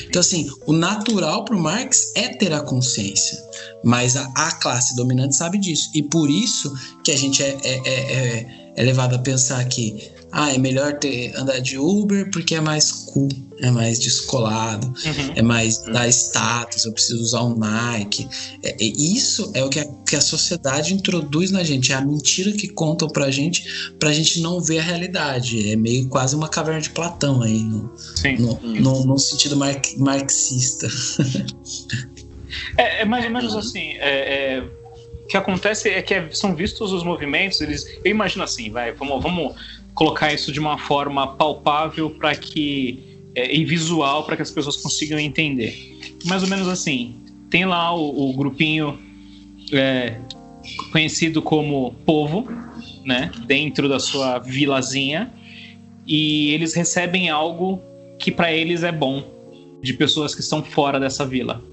Então, assim, o natural para o Marx é ter a consciência, mas a, a, classe dominante sabe disso. E por isso que a gente é, é, é, é, é levado a pensar que ah, é melhor ter andar de Uber porque é mais cool, é mais descolado, uhum. é mais da status, eu preciso usar um Nike. É, é, isso é o que a, que a sociedade introduz na gente, é a mentira que contam pra gente, pra gente não ver a realidade. É meio quase uma caverna de Platão aí, no, no, no, no, sentido mar, marxista. é, é, mais ou menos assim. É, é, o que acontece é que é, são vistos os movimentos, eles. Eu imagino assim, vai, vamos, vamos colocar isso de uma forma palpável para que é, e visual para que as pessoas consigam entender. Mais ou menos assim, tem lá o, o grupinho é, conhecido como povo, né, dentro da sua vilazinha, e eles recebem algo que para eles é bom de pessoas que estão fora dessa vila.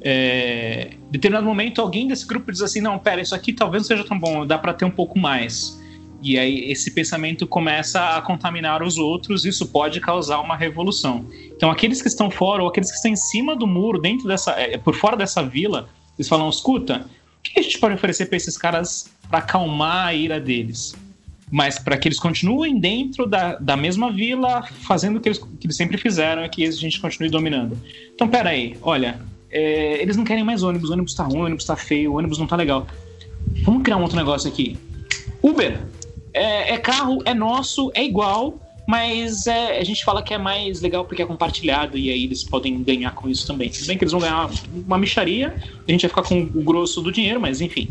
É, em determinado momento, alguém desse grupo diz assim: Não, pera, isso aqui talvez não seja tão bom, dá para ter um pouco mais. E aí esse pensamento começa a contaminar os outros, isso pode causar uma revolução. Então aqueles que estão fora ou aqueles que estão em cima do muro, dentro dessa, é, por fora dessa vila, eles falam: escuta, o que a gente pode oferecer para esses caras para acalmar a ira deles? Mas para que eles continuem dentro da, da mesma vila, fazendo o que eles, que eles sempre fizeram, é que a gente continue dominando. Então, pera aí, olha, é, eles não querem mais ônibus, o ônibus tá ruim, o ônibus tá feio, o ônibus não tá legal. Vamos criar um outro negócio aqui. Uber! É, é carro, é nosso, é igual, mas é, a gente fala que é mais legal porque é compartilhado e aí eles podem ganhar com isso também. Tudo bem que eles vão ganhar uma micharia, a gente vai ficar com o grosso do dinheiro, mas enfim,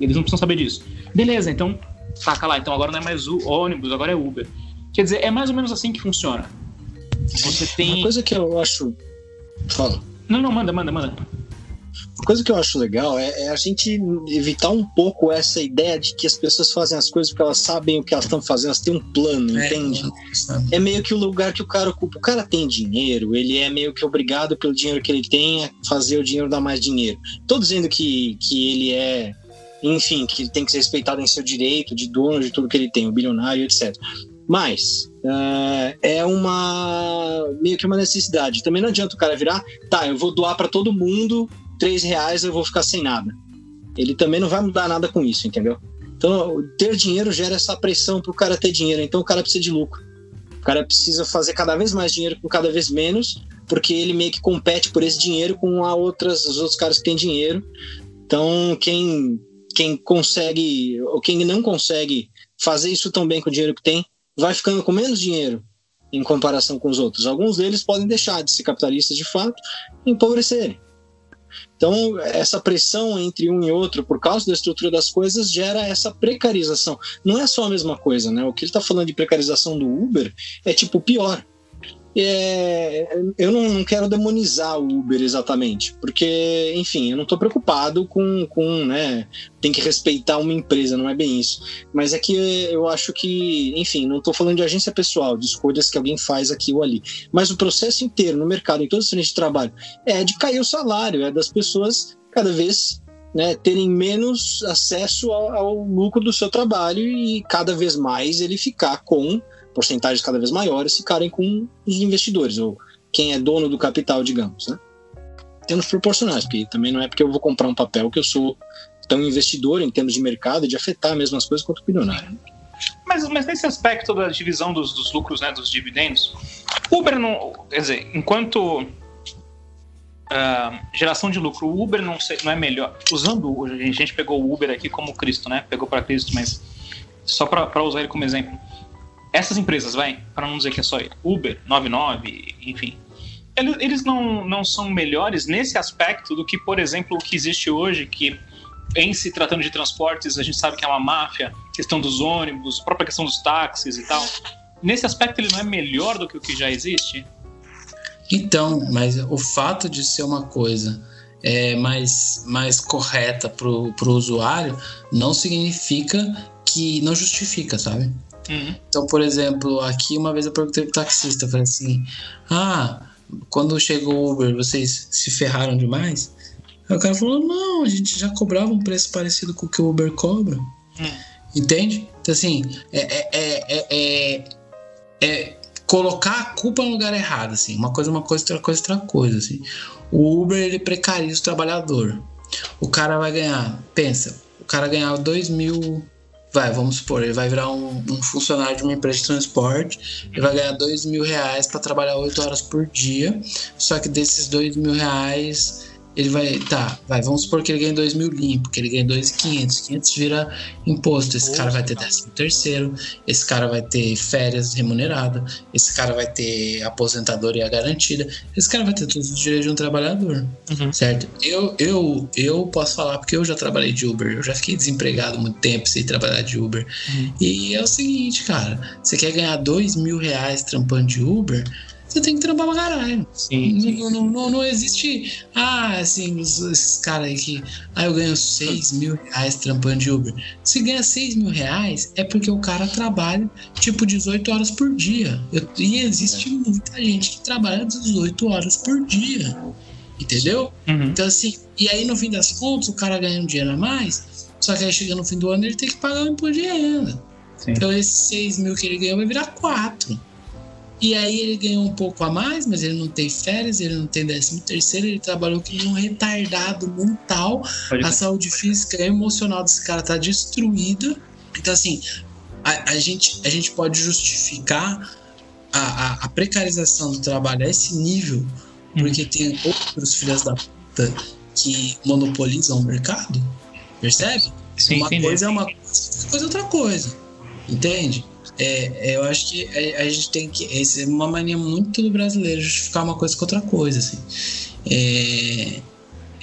eles não precisam saber disso. Beleza, então saca lá, então agora não é mais o ônibus, agora é Uber. Quer dizer, é mais ou menos assim que funciona. Você tem. Uma coisa que eu acho. Fala. Não, não, manda, manda, manda. Uma coisa que eu acho legal é, é, a gente evitar um pouco essa ideia de que as pessoas fazem as coisas porque elas sabem o que elas estão fazendo, elas têm um plano, é, entende? É meio que o lugar que o cara ocupa. O cara tem dinheiro, ele é meio que obrigado pelo dinheiro que ele tem a fazer o dinheiro dar mais dinheiro. Tô dizendo que, que ele é enfim, que ele tem que ser respeitado em seu direito de dono de tudo que ele tem, o bilionário, etc. Mas uh, é uma meio que uma necessidade. Também não adianta o cara virar, tá, eu vou doar para todo mundo 3 reais eu vou ficar sem nada. Ele também não vai mudar nada com isso, entendeu? Então, ter dinheiro gera essa pressão para o cara ter dinheiro. Então, o cara precisa de lucro. O cara precisa fazer cada vez mais dinheiro com cada vez menos, porque ele meio que compete por esse dinheiro com a outras, os outros caras que têm dinheiro. Então, quem, quem consegue, ou quem não consegue fazer isso tão bem com o dinheiro que tem, vai ficando com menos dinheiro em comparação com os outros. Alguns deles podem deixar de ser capitalistas de fato e empobrecerem. Então, essa pressão entre um e outro, por causa da estrutura das coisas, gera essa precarização. Não é só a mesma coisa, né? O que ele está falando de precarização do Uber é tipo pior. É, eu não, não, quero demonizar o Uber exatamente, porque, enfim, eu não estou preocupado com, com, né, tem que respeitar uma empresa, não é bem isso. Mas é que eu acho que, enfim, não estou falando de agência pessoal, de escolhas que alguém faz aqui ou ali. Mas o processo inteiro no mercado, em todos os frentes de trabalho, é de cair o salário, é das pessoas cada vez né, terem menos acesso ao, ao, lucro do seu trabalho e cada vez mais ele ficar com porcentagens cada vez maiores ficarem com os investidores ou quem é dono do capital, digamos, né? Termos proporcionais, porque também não é porque eu vou comprar um papel que eu sou tão investidor em termos de mercado de afetar mesmo as coisas quanto o bilionário. Mas, mas nesse aspecto da divisão dos, dos lucros, né, dos dividendos, Uber não, quer dizer, enquanto uh, geração de lucro. O Uber não, sei, não é melhor. Usando, a gente pegou o Uber aqui como Cristo, né? Pegou para Cristo, mas só para usar ele como exemplo. Essas empresas, vai, para não dizer que é só Uber, 99, enfim. Eles não, não são melhores nesse aspecto do que, por exemplo, o que existe hoje, que em se tratando de transportes, a gente sabe que é uma máfia, questão dos ônibus, própria questão dos táxis e tal. Nesse aspecto, ele não é melhor do que o que já existe? Então, mas o fato de ser uma coisa é, mais, mais correta para o usuário não significa que não justifica, sabe? Uhum. Então, por exemplo, aqui uma vez eu perguntei pro taxista, falei assim: Ah, quando chegou o Uber, vocês se ferraram demais? Aí o cara falou: Não, a gente já cobrava um preço parecido com o que o Uber cobra. Uhum. Entende? Então, assim, é, é, é, é, colocar a culpa no lugar errado, assim. Uma coisa, uma coisa, outra coisa, outra coisa, assim. O Uber, ele precariza o trabalhador. O cara vai ganhar, pensa, o cara ganhar 2 mil, vai, vamos supor, ele vai virar um, um funcionário de uma empresa de transporte, ele vai ganhar 2 mil reais para trabalhar 8 horas por dia, só que desses 2 mil reais ele vai, tá, vai, vamos supor que ele ganha 2 mil limpo, que ele ganha 2.500, 500 vira imposto, esse cara vai ter 13 terceiro, esse cara vai ter férias remuneradas, esse cara vai ter aposentadoria garantida, esse cara vai ter todos os direitos de um trabalhador, uhum. certo? Eu, eu, eu posso falar porque eu já trabalhei de Uber, eu já fiquei desempregado muito tempo sem trabalhar de Uber, uhum. e é o seguinte, cara, você quer ganhar 2 mil reais trampando de Uber, você tem que trampar pra caralho. Sim, sim. Não, não, não, existe. Ah, assim, esses caras aí que. Ah, eu ganho 6 mil reais trampando de Uber. Se ganha 6 mil reais, é porque o cara trabalha tipo 18 horas por dia. Eu, e existe é. muita gente que trabalha 18 horas por dia. Entendeu? Uhum. Então, assim, e aí no fim das contas, o cara ganha um dinheiro a mais, só que aí chega no fim do ano ele tem que pagar o imposto de renda. Sim. Então, esses 6 mil que ele ganhou vai virar 4. E aí ele ganhou um pouco a mais, mas ele não tem férias, ele não tem décimo terceiro, ele trabalhou com um retardado mental. Pode a saúde física e emocional desse cara tá destruída. Então, assim, a, a, gente, a gente pode justificar a, a, a, precarização do trabalho a esse nível, porque hum. tem outros filhos da puta que monopolizam o mercado, percebe? Sim, uma coisa é uma coisa, outra coisa é outra coisa, entende? É, é, eu acho que a, a, gente tem que. Essa é uma mania muito do brasileiro justificar uma coisa com outra coisa, assim. É,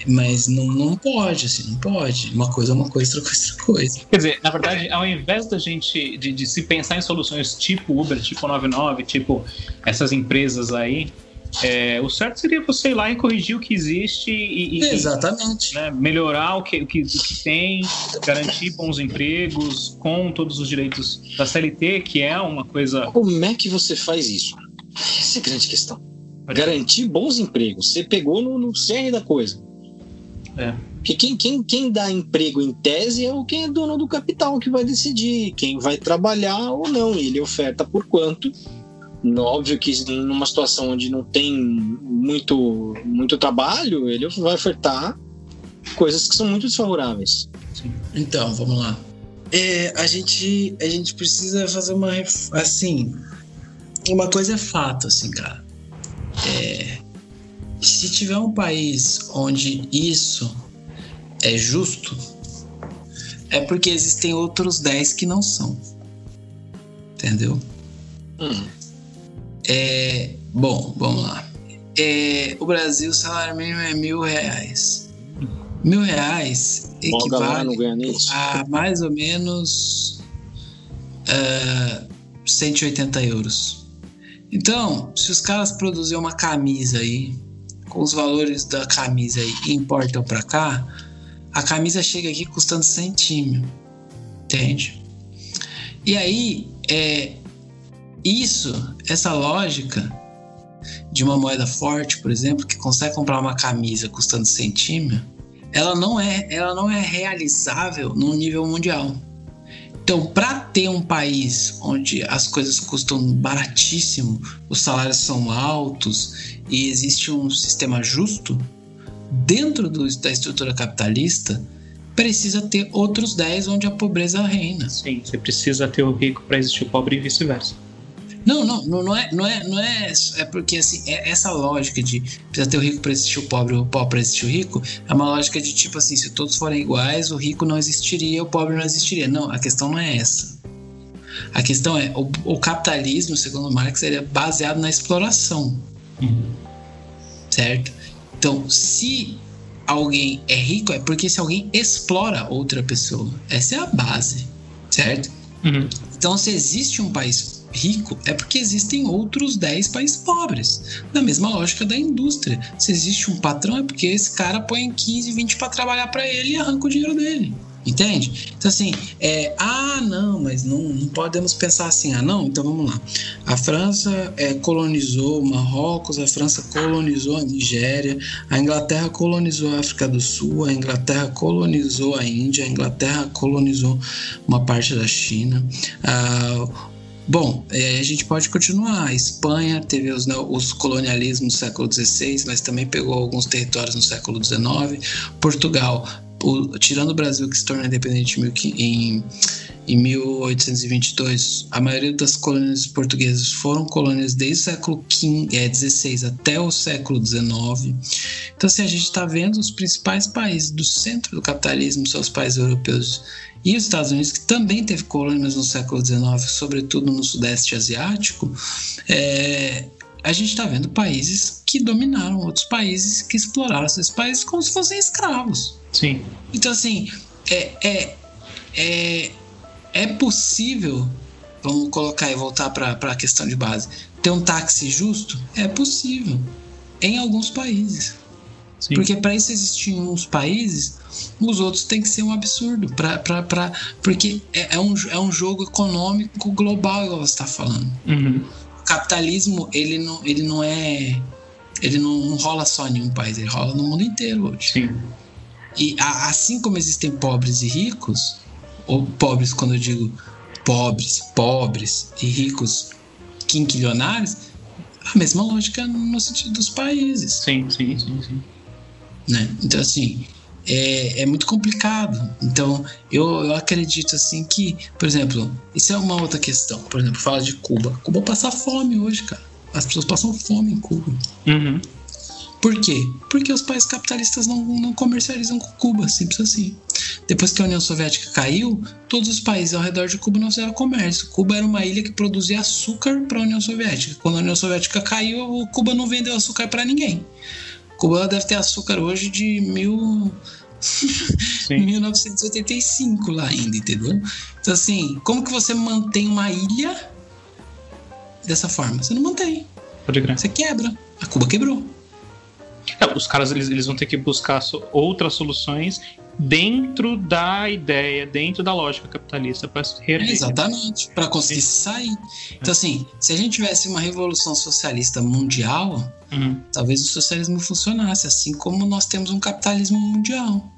mas não, não pode, assim, não pode. Uma coisa é uma coisa, outra coisa é outra coisa. Quer dizer, na verdade, ao invés da gente de, de se pensar em soluções tipo Uber, tipo 99, tipo essas empresas aí, é, o certo seria você ir lá e corrigir o que existe e, e Exatamente. Né, melhorar o que, o que, o, que, tem, garantir bons empregos com todos os direitos da CLT, que é uma coisa. Como é que você faz isso? Essa é a grande questão. Garantir bons empregos. Você pegou no, no cerne da coisa. É. Porque quem, quem, quem dá emprego em tese é o quem é dono do capital que vai decidir quem vai trabalhar ou não. Ele oferta por quanto Óbvio que numa situação onde não tem muito, muito trabalho, ele vai ofertar coisas que são muito desfavoráveis. Então, vamos lá. É, a, gente, a gente precisa fazer uma. Assim, uma coisa é fato, assim, cara. É, se tiver um país onde isso é justo, é porque existem outros 10 que não são. Entendeu? Hum. É, bom, vamos lá. É, o Brasil, o salário mínimo é mil reais. Mil reais equivale a mais ou menos uh, é, 180 euros. Então, se os caras produzirem uma camisa aí, com os valores da camisa aí e importam para cá, a camisa chega aqui custando centímetro. Entende? E aí, é, isso, essa lógica de uma moeda forte, por exemplo, que consegue comprar uma camisa custando centímetro, ela não é, ela não é realizável no nível mundial. Então, para ter um país onde as coisas custam baratíssimo, os salários são altos e existe um sistema justo, dentro do, da estrutura capitalista, precisa ter outros 10 onde a pobreza reina. Sim, você precisa ter o rico para existir o pobre e vice-versa. Não, não, não é, não é, não é, é porque assim, é essa lógica de precisa ter o rico para existir o pobre, o pobre para existir o rico, é uma lógica de tipo assim, se todos forem iguais, o rico não existiria, o pobre não existiria. Não, a questão não é essa. A questão é, o, o capitalismo, segundo Marx, ele é baseado na exploração. Uhum. Certo? Então, se alguém é rico, é porque se alguém explora outra pessoa. Essa é a base, certo? Uhum. Então, se existe um país rico é porque existem outros 10 países pobres. Na mesma lógica da indústria. Se existe um patrão é porque esse cara põe 15, 20 para trabalhar para ele e arranca o dinheiro dele. Entende? Então, assim, é, ah, não, mas não, não podemos pensar assim, ah, não, então vamos lá. A França é, colonizou Marrocos, a França colonizou a Nigéria, a Inglaterra colonizou a África do Sul, a Inglaterra colonizou a Índia, a Inglaterra colonizou uma parte da China, ah, Bom, é, a gente pode continuar. A Espanha teve os, os colonialismos no século XVI, mas também pegou alguns territórios no século XIX. Portugal, o, tirando o Brasil que se tornou independente em, em 1822, a maioria das colônias portuguesas foram colônias desde o século XVI é, até o século XIX. Então, assim, a gente está vendo os principais países do centro do capitalismo, são os países europeus e os Estados Unidos, que também teve colônias no século XIX, sobretudo no Sudeste Asiático, é, a gente está vendo países que dominaram outros países, que exploraram esses países como se fossem escravos. Sim. Então, assim, é, é, é, é possível, vamos colocar e voltar para a questão de base, ter um táxi justo? É possível, em alguns países. Sim. Porque para isso existir uns países, os outros têm que ser um absurdo. Pra, pra, pra, porque é, é, um, é um jogo econômico global, igual você está falando. Uhum. O capitalismo, ele não, ele não é. Ele não, não, rola só em nenhum país, ele rola no mundo inteiro hoje. Sim. E a, assim como existem pobres e ricos, ou pobres quando eu digo pobres, pobres e ricos quinquilionários, a mesma lógica no sentido dos países. Sim, sim, sim, sim. Né? Então, assim, é, é muito complicado. Então, eu, eu acredito assim que, por exemplo, isso é uma outra questão. Por exemplo, fala de Cuba. Cuba passa fome hoje, cara. As pessoas passam fome em Cuba. Uhum. Por quê? Porque os países capitalistas não, não comercializam com Cuba, simples assim. Depois que a União Soviética caiu, todos os países ao redor de Cuba não fizeram comércio. Cuba era uma ilha que produzia açúcar para a União Soviética. Quando a União Soviética caiu, Cuba não vendeu açúcar para ninguém. Cuba deve ter açúcar hoje de mil... 1985 lá ainda, entendeu? Então assim, como que você mantém uma ilha dessa forma? Você não mantém. Pode crer. Você quebra. A Cuba quebrou. É, os caras eles, eles vão ter que buscar outras soluções dentro da ideia, dentro da lógica capitalista para é, Exatamente, para conseguir sair. Então, assim, se a gente tivesse uma revolução socialista mundial, uhum. talvez o socialismo funcionasse, assim como nós temos um capitalismo mundial.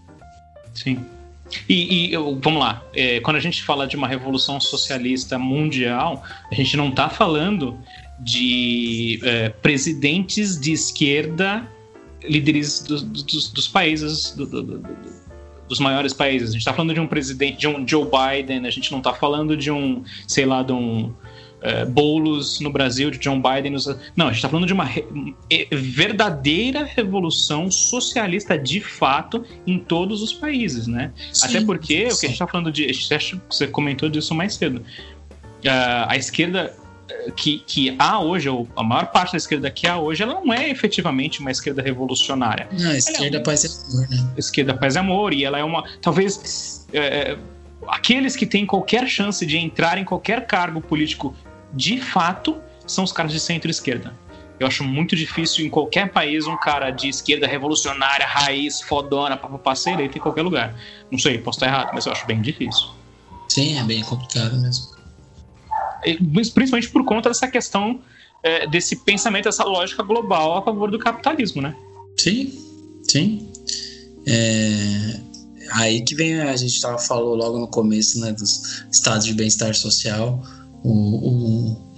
Sim. E, e vamos lá, é, quando a gente fala de uma revolução socialista mundial, a gente não está falando de é, presidentes de esquerda líderes do, do, dos, dos, países, do, dos maiores países. A gente está falando de um presidente, de um Joe Biden, a gente não está falando de um, sei lá, de um é, Boulos no Brasil, de John Biden. Nos... Não, a gente está falando de uma re... verdadeira revolução socialista de fato em todos os países, né? Sim, Até porque sim. o que a gente está falando de. Você comentou disso mais cedo. Uh, a esquerda que, que há hoje, ou a maior parte da esquerda que há hoje, ela não é efetivamente uma esquerda revolucionária. Não, a esquerda é paz e amor, né? Esquerda paz e amor, e ela é uma. Talvez. É, aqueles que têm qualquer chance de entrar em qualquer cargo político de fato são os caras de centro-esquerda. Eu acho muito difícil em qualquer país um cara de esquerda revolucionária, raiz, fodona, papapá, ser eleito em qualquer lugar. Não sei, posso estar errado, mas eu acho bem difícil. Sim, é bem complicado mesmo principalmente por conta dessa questão é, desse pensamento, essa lógica global a favor do capitalismo, né? Sim, sim. É, aí que vem, a gente tava, falou logo no começo, né, dos estados de bem-estar social, o, o,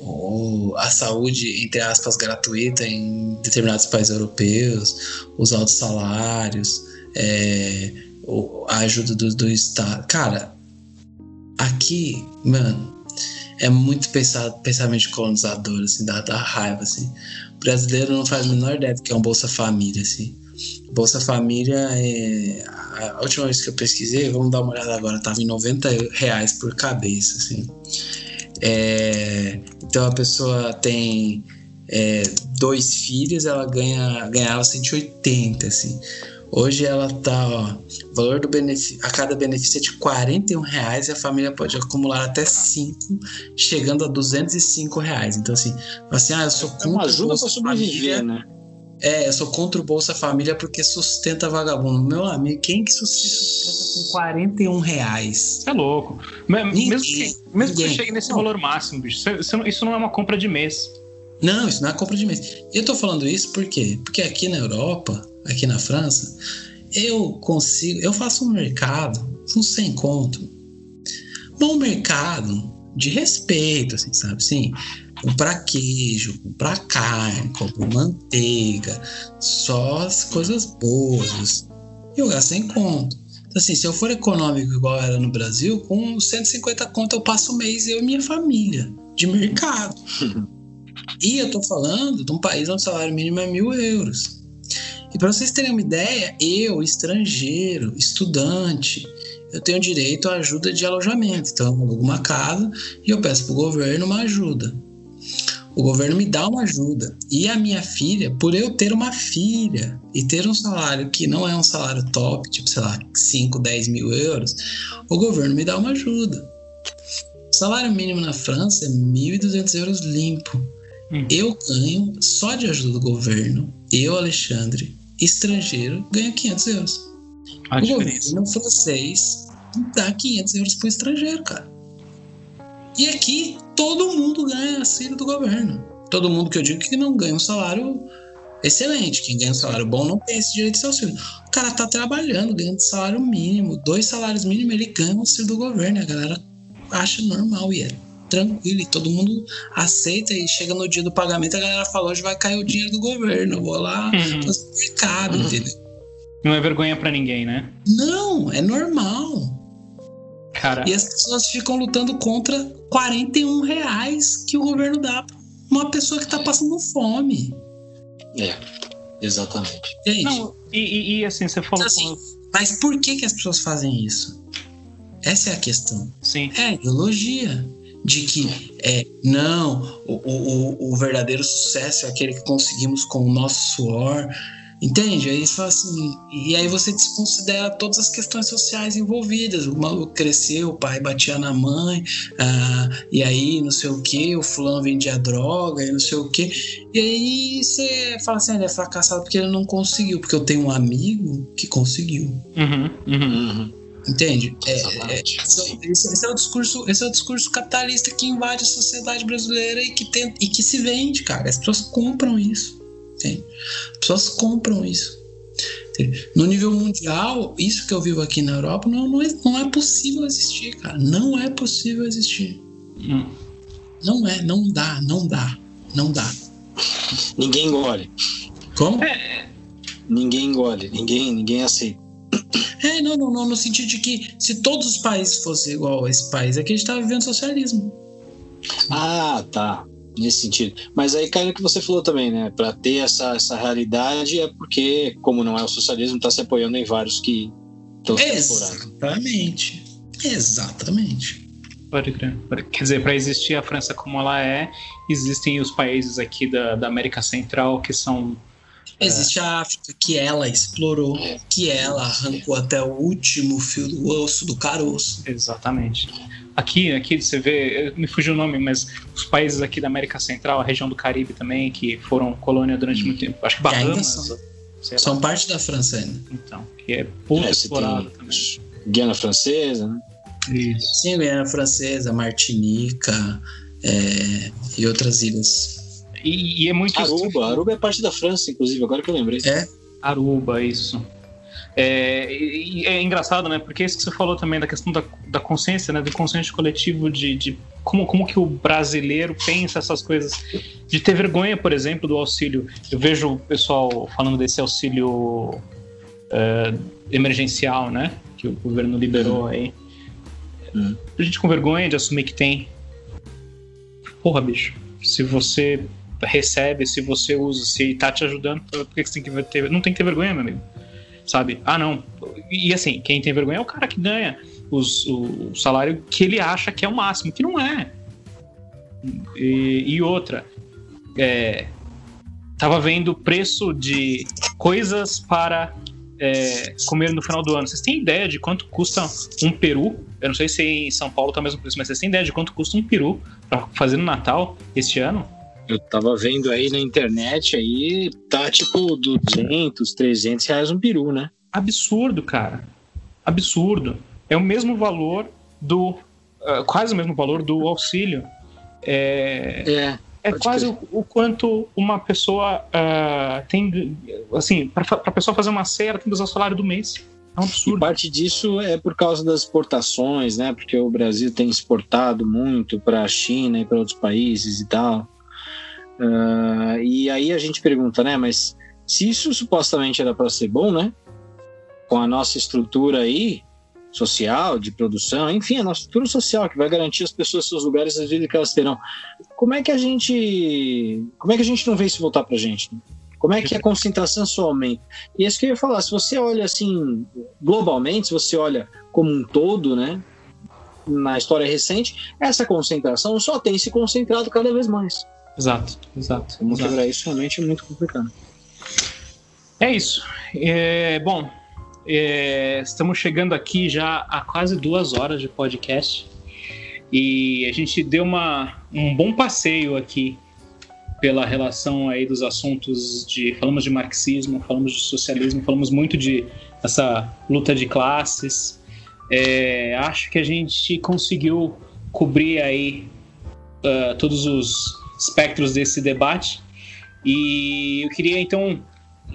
o, a saúde, entre aspas, gratuita em determinados países europeus, os altos salários, é, a ajuda do, do Estado. Cara, aqui, mano, é muito pensado, pensamento colonizador, assim, dá, dá raiva, assim. O brasileiro não faz a menor ideia do que é um Bolsa Família, assim. Bolsa Família é. A última vez que eu pesquisei, vamos dar uma olhada agora, tava em 90 reais por cabeça, assim. É, então a pessoa tem é, dois filhos, ela ganha, ganhava 180, assim. Hoje ela tá, ó, valor do benefício, a cada benefício é de 41 reais e a família pode acumular até 5, chegando a 205 reais. Então assim, assim, ah, eu sou contra é uma ajuda para sobreviver, né? É, eu sou contra o Bolsa Família porque sustenta vagabundo. Meu amigo, quem que sustenta com 41 reais? É louco. Ninguém, mesmo que, mesmo que você chegue nesse não. valor máximo, bicho, isso não é uma compra de mês. Não, isso não é compra de mês. E eu tô falando isso por quê? Porque aqui na Europa, aqui na França, eu consigo, eu faço um mercado com sem conto. Bom mercado de respeito, assim, sabe? Sim, comprar queijo, comprar carne, comprar manteiga, só as coisas boas. E eu gasto em conto. Então, assim, se eu for econômico igual era no Brasil, com 150 conto eu passo o mês eu e minha família de mercado. e eu tô falando de um país onde o salário mínimo é mil euros. E para vocês terem uma ideia, eu, estrangeiro, estudante, eu tenho direito à ajuda de alojamento. Então, eu alugo uma casa e eu peço para o governo uma ajuda. O governo me dá uma ajuda. E a minha filha, por eu ter uma filha e ter um salário que não é um salário top, tipo, sei lá, 5, 10 mil euros, o governo me dá uma ajuda. O salário mínimo na França é 1.200 euros limpo. Hum. Eu ganho, só de ajuda do governo, eu, Alexandre, estrangeiro, ganho 500 euros. A o diferença. governo francês dá 500 euros para o estrangeiro, cara. E aqui todo mundo ganha auxílio do governo. Todo mundo que eu digo que não ganha um salário excelente. Quem ganha um salário bom não tem esse direito de auxílio. O cara tá trabalhando, ganhando salário mínimo, dois salários mínimos, ele ganha o auxílio do governo. A galera acha normal e é tranquilo. E todo mundo aceita e chega no dia do pagamento, a galera fala: hoje vai cair o dinheiro do governo, eu vou lá uhum. no mercado, uhum. entendeu? Não é vergonha para ninguém, né? Não, é normal. Cara. E as pessoas ficam lutando contra 41 reais que o governo dá pra uma pessoa que tá passando fome. É, exatamente. Gente, Não, e, e, assim, você falou. Assim, Mas por que, que as pessoas fazem isso? Essa é a questão. Sim. É ideologia de que é não o, o, o verdadeiro sucesso é aquele que conseguimos com o nosso suor Entende? Aí você fala assim, e aí você desconsidera todas as questões sociais envolvidas. O maluco cresceu, o pai batia na mãe, ah, e aí não sei o que, o fulano vendia droga, e não sei o que. E aí você fala assim, ele é fracassado porque ele não conseguiu, porque eu tenho um amigo que conseguiu. Uhum, uhum. uhum. Entende? É, é, esse, esse, é o discurso, esse é o discurso capitalista que invade a sociedade brasileira e que, tem, e que se vende, cara. As pessoas compram isso. Entende? As pessoas compram isso. Entende? No nível mundial, isso que eu vivo aqui na Europa não, não, é, não é possível existir, cara. Não é possível existir. Hum. Não é, não dá, não dá, não dá. Ninguém engole. Como? É. Ninguém engole, ninguém, ninguém aceita. É, não, não, não, no sentido de que se todos os países fossem igual a esse país, aqui a gente tá vivendo socialismo. Ah, tá nesse sentido. Mas aí cai no que você falou também, né? Para ter essa, essa realidade é porque, como não é o socialismo, está se apoiando em vários que estão se Exatamente. Exatamente. Pode crer. Quer dizer, para existir a França como ela é, existem os países aqui da, da América Central que são Existe a África que ela explorou, que ela arrancou até o último fio do osso, do caroço. Exatamente. Aqui, aqui você vê, me fugiu o nome, mas os países aqui da América Central, a região do Caribe também, que foram colônia durante muito tempo. Acho que Bahamas. São, são parte da França ainda. Então, que é pouco é, explorado também. Guiana Francesa, né? Isso. Sim, Guiana Francesa, Martinica é, e outras ilhas. E, e é muito. Aruba, Aruba é parte da França, inclusive, agora que eu lembrei. É? Aruba, isso. É, é, engraçado, né? Porque isso que você falou também da questão da, da consciência, né? Do consciente coletivo, de, de como, como que o brasileiro pensa essas coisas. De ter vergonha, por exemplo, do auxílio. Eu vejo o pessoal falando desse auxílio uh, emergencial, né? Que o governo liberou uhum. aí. Uhum. A gente com vergonha de assumir que tem. Porra, bicho. Se você recebe, se você usa, se tá te ajudando, por que você tem que ter. Não tem que ter vergonha, meu amigo sabe? Ah, não. E assim, quem tem vergonha é o cara que ganha os, o, o salário que ele acha que é o máximo, que não é. E, e outra, é, tava vendo o preço de coisas para é, comer no final do ano. Vocês têm ideia de quanto custa um peru? Eu não sei se em São Paulo tá o mesmo preço, mas vocês têm ideia de quanto custa um peru para fazer no Natal este ano? Eu tava vendo aí na internet aí, tá tipo 200, 300 reais um peru, né? Absurdo, cara. Absurdo. É o mesmo valor do. Uh, quase o mesmo valor do auxílio. É. É. É quase o, o, quanto uma pessoa uh, tem. Assim, para a pessoa fazer uma ceia, ela tem que usar o salário do mês. É um absurdo. E parte disso é por causa das exportações, né? Porque o Brasil tem exportado muito para a China e para outros países e tal. Uh, e aí a gente pergunta, né? Mas se isso supostamente era para ser bom, né? Com a nossa estrutura aí, social, de produção, enfim, a nossa estrutura social que vai garantir as pessoas seus lugares as vidas que elas terão. Como é que a gente, como é que a gente não vê isso voltar para a gente? Como é que a concentração só aumenta? E é isso que eu ia falar. Se você olha assim globalmente, se você olha como um todo, né? Na história recente, essa concentração só tem se concentrado cada vez mais. Exato, exato. Como quebrar isso realmente é muito complicado. É isso. É, bom, é, estamos chegando aqui já a quase duas horas de podcast e a gente deu uma, um bom passeio aqui pela relação aí dos assuntos de falamos de marxismo, falamos de socialismo, falamos muito de essa luta de classes. É, acho que a gente conseguiu cobrir aí uh, todos os espectros desse debate. E eu queria então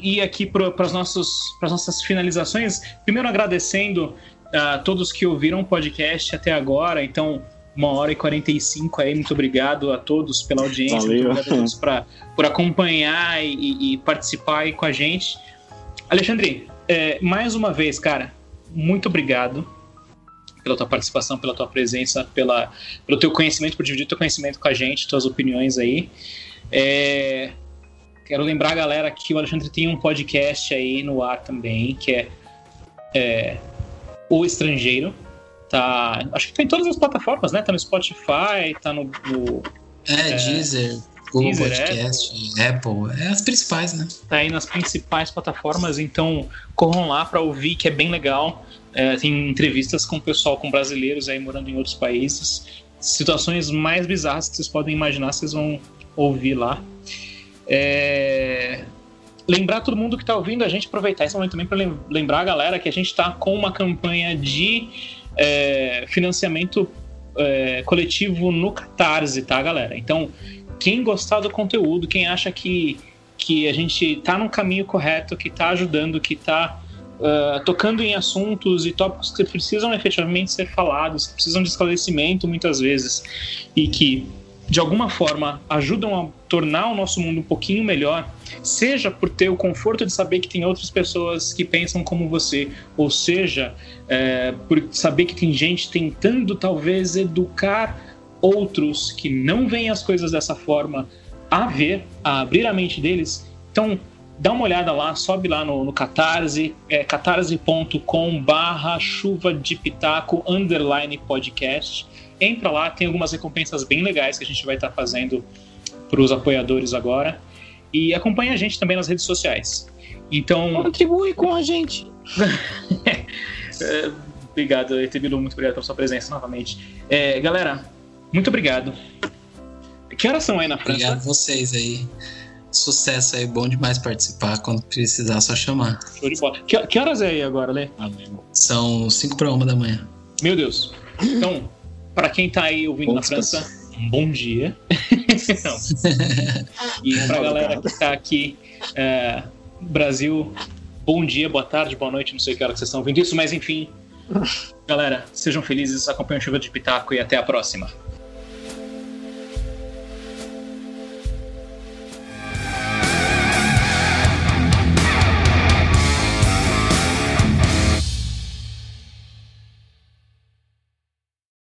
ir aqui para as nossas finalizações. Primeiro, agradecendo a todos que ouviram o podcast até agora. Então, uma hora e 45 aí. Muito obrigado a todos pela audiência. Valeu. Muito obrigado a todos pra, por acompanhar e, e, participar aí com a gente. Alexandre, é, mais uma vez, cara, muito obrigado pela tua participação, pela tua presença, pela, pelo teu conhecimento, por dividir teu conhecimento com a gente, tuas opiniões aí. É, quero lembrar a galera que o Alexandre tem um podcast aí no ar também, que é, é O Estrangeiro. Tá, acho que tá em todas as plataformas, né? Tá no Spotify, tá no. no é, é, Deezer. Google Deezer, Podcast, Apple. Apple, é as principais, né? Tá aí nas principais plataformas, então corram lá para ouvir, que é bem legal. É, tem entrevistas com o pessoal, com brasileiros aí morando em outros países. Situações mais bizarras que vocês podem imaginar, vocês vão ouvir lá. É... Lembrar todo mundo que está ouvindo a gente, aproveitar esse momento também para lembrar a galera que a gente está com uma campanha de é, financiamento é, coletivo no Catarse, tá, galera? Então, quem gostar do conteúdo, quem acha que, que a gente está no caminho correto, que está ajudando, que está uh, tocando em assuntos e tópicos que precisam efetivamente ser falados, que precisam de esclarecimento muitas vezes e que de alguma forma ajudam a tornar o nosso mundo um pouquinho melhor, seja por ter o conforto de saber que tem outras pessoas que pensam como você, ou seja, é, por saber que tem gente tentando talvez educar outros que não veem as coisas dessa forma a ver, a abrir a mente deles. Então, dá uma olhada lá, sobe lá no, no Catarse, é catarse.com barra chuva de pitaco underline podcast. Entra lá, tem algumas recompensas bem legais que a gente vai estar tá fazendo para os apoiadores agora. E acompanha a gente também nas redes sociais. Então. Contribui com a gente. é, obrigado, Etebilu, muito obrigado pela sua presença novamente. É, galera, muito obrigado. Que horas são aí na França? Obrigado a vocês aí. Sucesso aí, bom demais participar. Quando precisar, só chamar. Show de bola. Que, que horas é aí agora, Lê? São 5 para 1 da manhã. Meu Deus. Então, para quem tá aí ouvindo na França, um bom dia. e pra galera que tá aqui, é, Brasil, bom dia, boa tarde, boa noite, não sei que hora que vocês estão ouvindo isso, mas enfim. Galera, sejam felizes, acompanhem o Chuva de Pitaco e até a próxima.